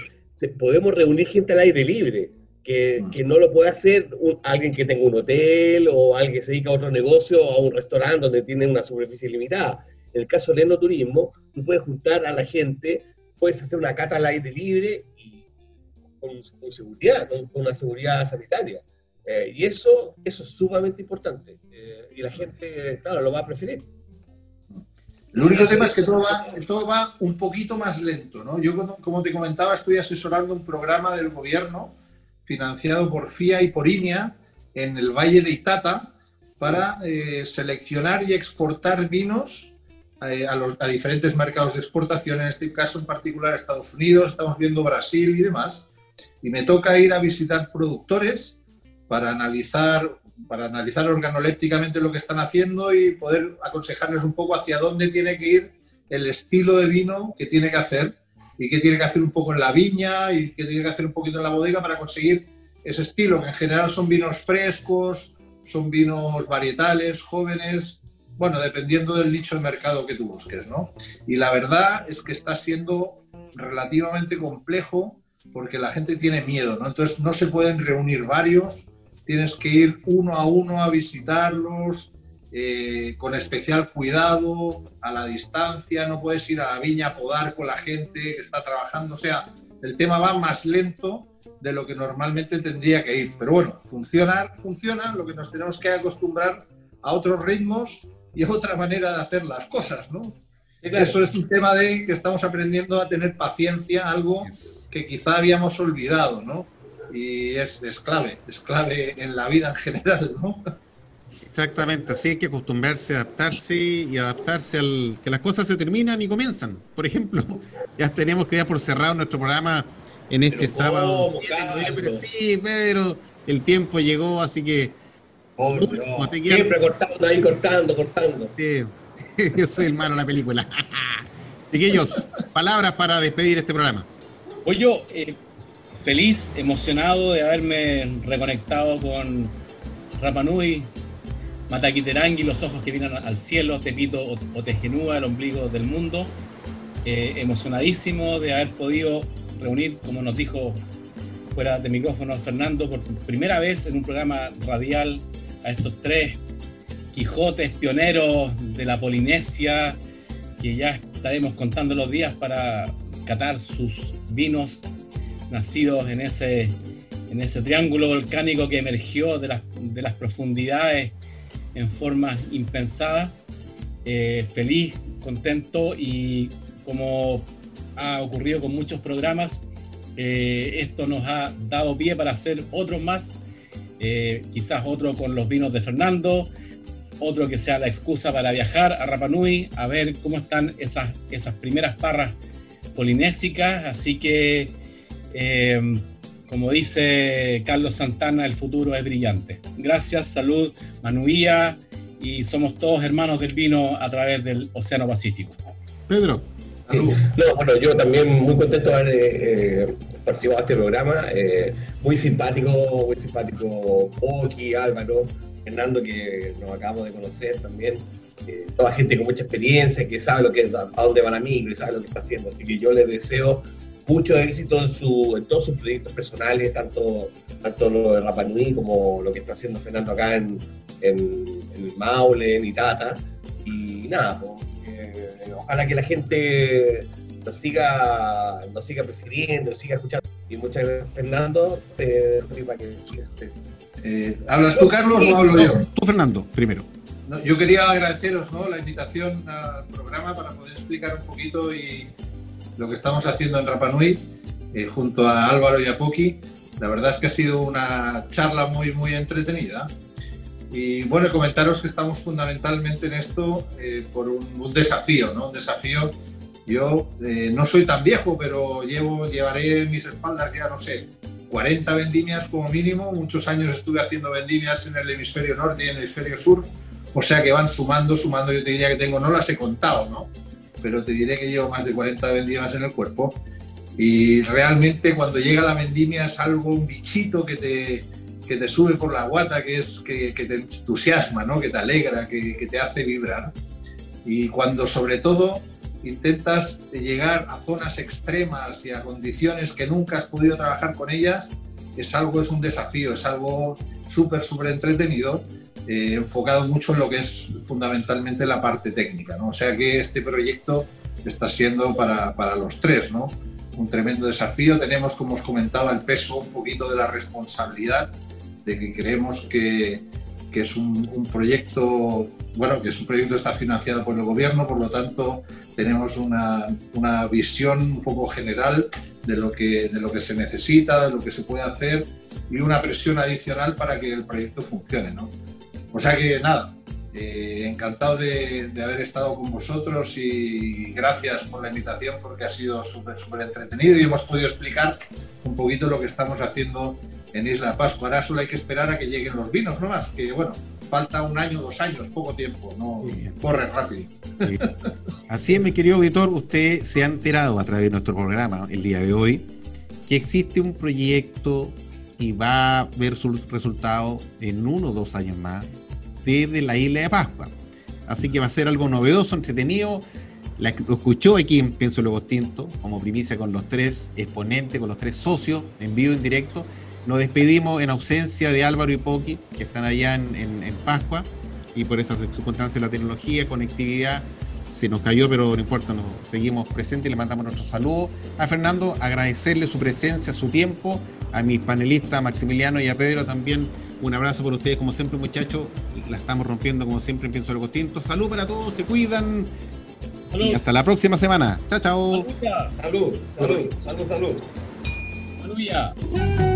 podemos reunir gente al aire libre, que, Mm. que no lo puede hacer un- alguien que tenga un hotel o alguien que se dedica a otro negocio o a un restaurante donde tiene una superficie limitada. En el caso del enoturismo, tú puedes juntar a la gente, puedes hacer una cata al aire libre y con, seguridad, con, con una seguridad sanitaria. Eh, y eso, eso es sumamente importante. Eh, y la gente, claro, lo va a preferir. El único tema es que todo va, todo va un poquito más lento, ¿no? Yo, como- te comentaba, estoy asesorando un programa del gobierno financiado por FIA y por INEA en el Valle de Itata para eh, seleccionar y exportar vinos a, los, a diferentes mercados de exportación, en este caso en particular a Estados Unidos, estamos viendo Brasil y demás. Y me toca ir a visitar productores para analizar, para analizar organolépticamente lo que están haciendo y poder aconsejarles un poco hacia dónde tiene que ir el estilo de vino que tiene que hacer y qué tiene que hacer un poco en la viña y qué tiene que hacer un poquito en la bodega para conseguir ese estilo, que en general son vinos frescos, son vinos varietales, jóvenes, bueno, dependiendo del nicho de mercado que tú busques, ¿no? Y la verdad es que está siendo relativamente complejo porque la gente tiene miedo, ¿no? Entonces no se pueden reunir varios, tienes que ir uno a uno a visitarlos, eh, con especial cuidado, a la distancia, no puedes ir a la viña a podar con la gente que está trabajando, o sea, el tema va más lento de lo que normalmente tendría que ir. Pero bueno, funciona, funciona, lo que nos tenemos que acostumbrar a otros ritmos y a otra manera de hacer las cosas, ¿no? Eso es un tema de que estamos aprendiendo a tener paciencia, algo que quizá habíamos olvidado, ¿no? Y es, es clave, es clave en la vida en general, ¿no? Exactamente, así hay que acostumbrarse, adaptarse y adaptarse al que las cosas se terminan y comienzan. Por ejemplo, ya tenemos que dar por cerrado nuestro programa en este sábado. Sí, pero el tiempo llegó, así que. Siempre cortando ahí, cortando, cortando. Sí, yo soy el malo de la película. Chiquillos, palabras para despedir este programa. Hoy yo, eh, feliz, emocionado de haberme reconectado con Rapanui, Mataquiterangui, los ojos que vienen al cielo, Tepito o Tejenúa, el ombligo del mundo. Eh, emocionadísimo de haber podido reunir, como nos dijo fuera de micrófono Fernando, por primera vez en un programa radial a estos tres Quijotes pioneros de la Polinesia, que ya estaremos contando los días para catar sus vinos nacidos en ese, en ese triángulo volcánico que emergió de las, de las profundidades en forma impensada. Eh, feliz, contento y como ha ocurrido con muchos programas, eh, esto nos ha dado pie para hacer otros más, eh, quizás otro con los vinos de Fernando, otro que sea la excusa para viajar a Rapanui, a ver cómo están esas, esas primeras parras polinésicas, así que como dice Carlos Santana, el futuro es brillante. Gracias, salud, Manuía, y somos todos hermanos del vino a través del Océano Pacífico. Pedro. No, bueno, yo también muy contento de haber eh, participado en este programa. Eh, muy simpático, muy simpático Poki, Álvaro, Fernando, que nos acabamos de conocer también. Eh, toda gente con mucha experiencia, que sabe lo que es, a, dónde va la micro y sabe lo que está haciendo. Así que yo les deseo mucho éxito en, su, en todos sus proyectos personales, tanto, tanto lo de Rapanui como lo que está haciendo Fernando acá en, en, Maule, en Itata. Y nada, pues, ojalá que la gente nos siga, nos siga prefiriendo, nos siga escuchando. Y muchas gracias, Fernando. Eh, eh, ¿Hablas tú, Carlos, o hablo yo? Tú, Fernando, primero. yo quería agradeceros ¿no? la invitación al programa para poder explicar un poquito y lo que estamos haciendo en Rapanui eh, junto a Álvaro y a Poki. La verdad es que ha sido una charla muy, muy entretenida. Y bueno, comentaros que estamos fundamentalmente en esto eh, por un, desafío, ¿no? Un desafío. Yo eh, no soy tan viejo, pero llevo, llevaré en mis espaldas ya, no sé, 40 vendimias como mínimo. Muchos años estuve haciendo vendimias en el hemisferio norte y en el hemisferio sur. O sea que van sumando, sumando. Yo te diría que tengo, no las he contado, ¿no? pero te diré que llevo más de 40 vendimias en el cuerpo. Y realmente cuando llega la vendimia es algo, un bichito que te, que te sube por la guata, que, es, que, te entusiasma, ¿no? que te alegra, que, te hace vibrar. Y cuando sobre todo intentas llegar a zonas extremas y a condiciones que nunca has podido trabajar con ellas, es algo, es un desafío, es algo súper, súper entretenido eh, enfocado mucho en lo que es fundamentalmente la parte técnica. ¿no? O sea que este proyecto está siendo para, para, los tres ¿no? un tremendo desafío. Tenemos, como os comentaba, el peso un poquito de la responsabilidad de que creemos que, que es un, un, proyecto, bueno, que es un proyecto que está financiado por el gobierno, por lo tanto tenemos una, una visión un poco general de lo, que, de lo que se necesita, de lo que se puede hacer y una presión adicional para que el proyecto funcione. ¿no? O sea que nada, eh, encantado de, haber estado con vosotros y gracias por la invitación porque ha sido súper, súper entretenido y hemos podido explicar un poquito lo que estamos haciendo en Isla Pascua. Ahora solo hay que esperar a que lleguen los vinos, ¿no más? Que bueno, falta un año, dos años, poco tiempo, no corre rápido. Así es, mi querido auditor, usted se ha enterado a través de nuestro programa el día de hoy que existe un proyecto y va a ver su resultado en uno o dos años más desde la isla de Pascua. Así que va a ser algo novedoso, entretenido. La, lo escuchó aquí en Pienso Luego Tinto, como primicia con los tres exponentes, con los tres socios, en vivo, en directo. Nos despedimos en ausencia de Álvaro y Poki, que están allá en, en Pascua, y por esas circunstancias la tecnología, conectividad, se nos cayó, pero no importa, nos seguimos presentes y le mandamos nuestro saludo a Fernando, agradecerle su presencia, su tiempo, a mis panelistas Maximiliano y a Pedro también. Un abrazo por ustedes, como siempre, muchachos. La estamos rompiendo, como siempre, en Pienso Algo Tinto. Salud para todos, se cuidan. Y hasta la próxima semana. Chao, chao. Salud, salud, salud, salud. Salud ya.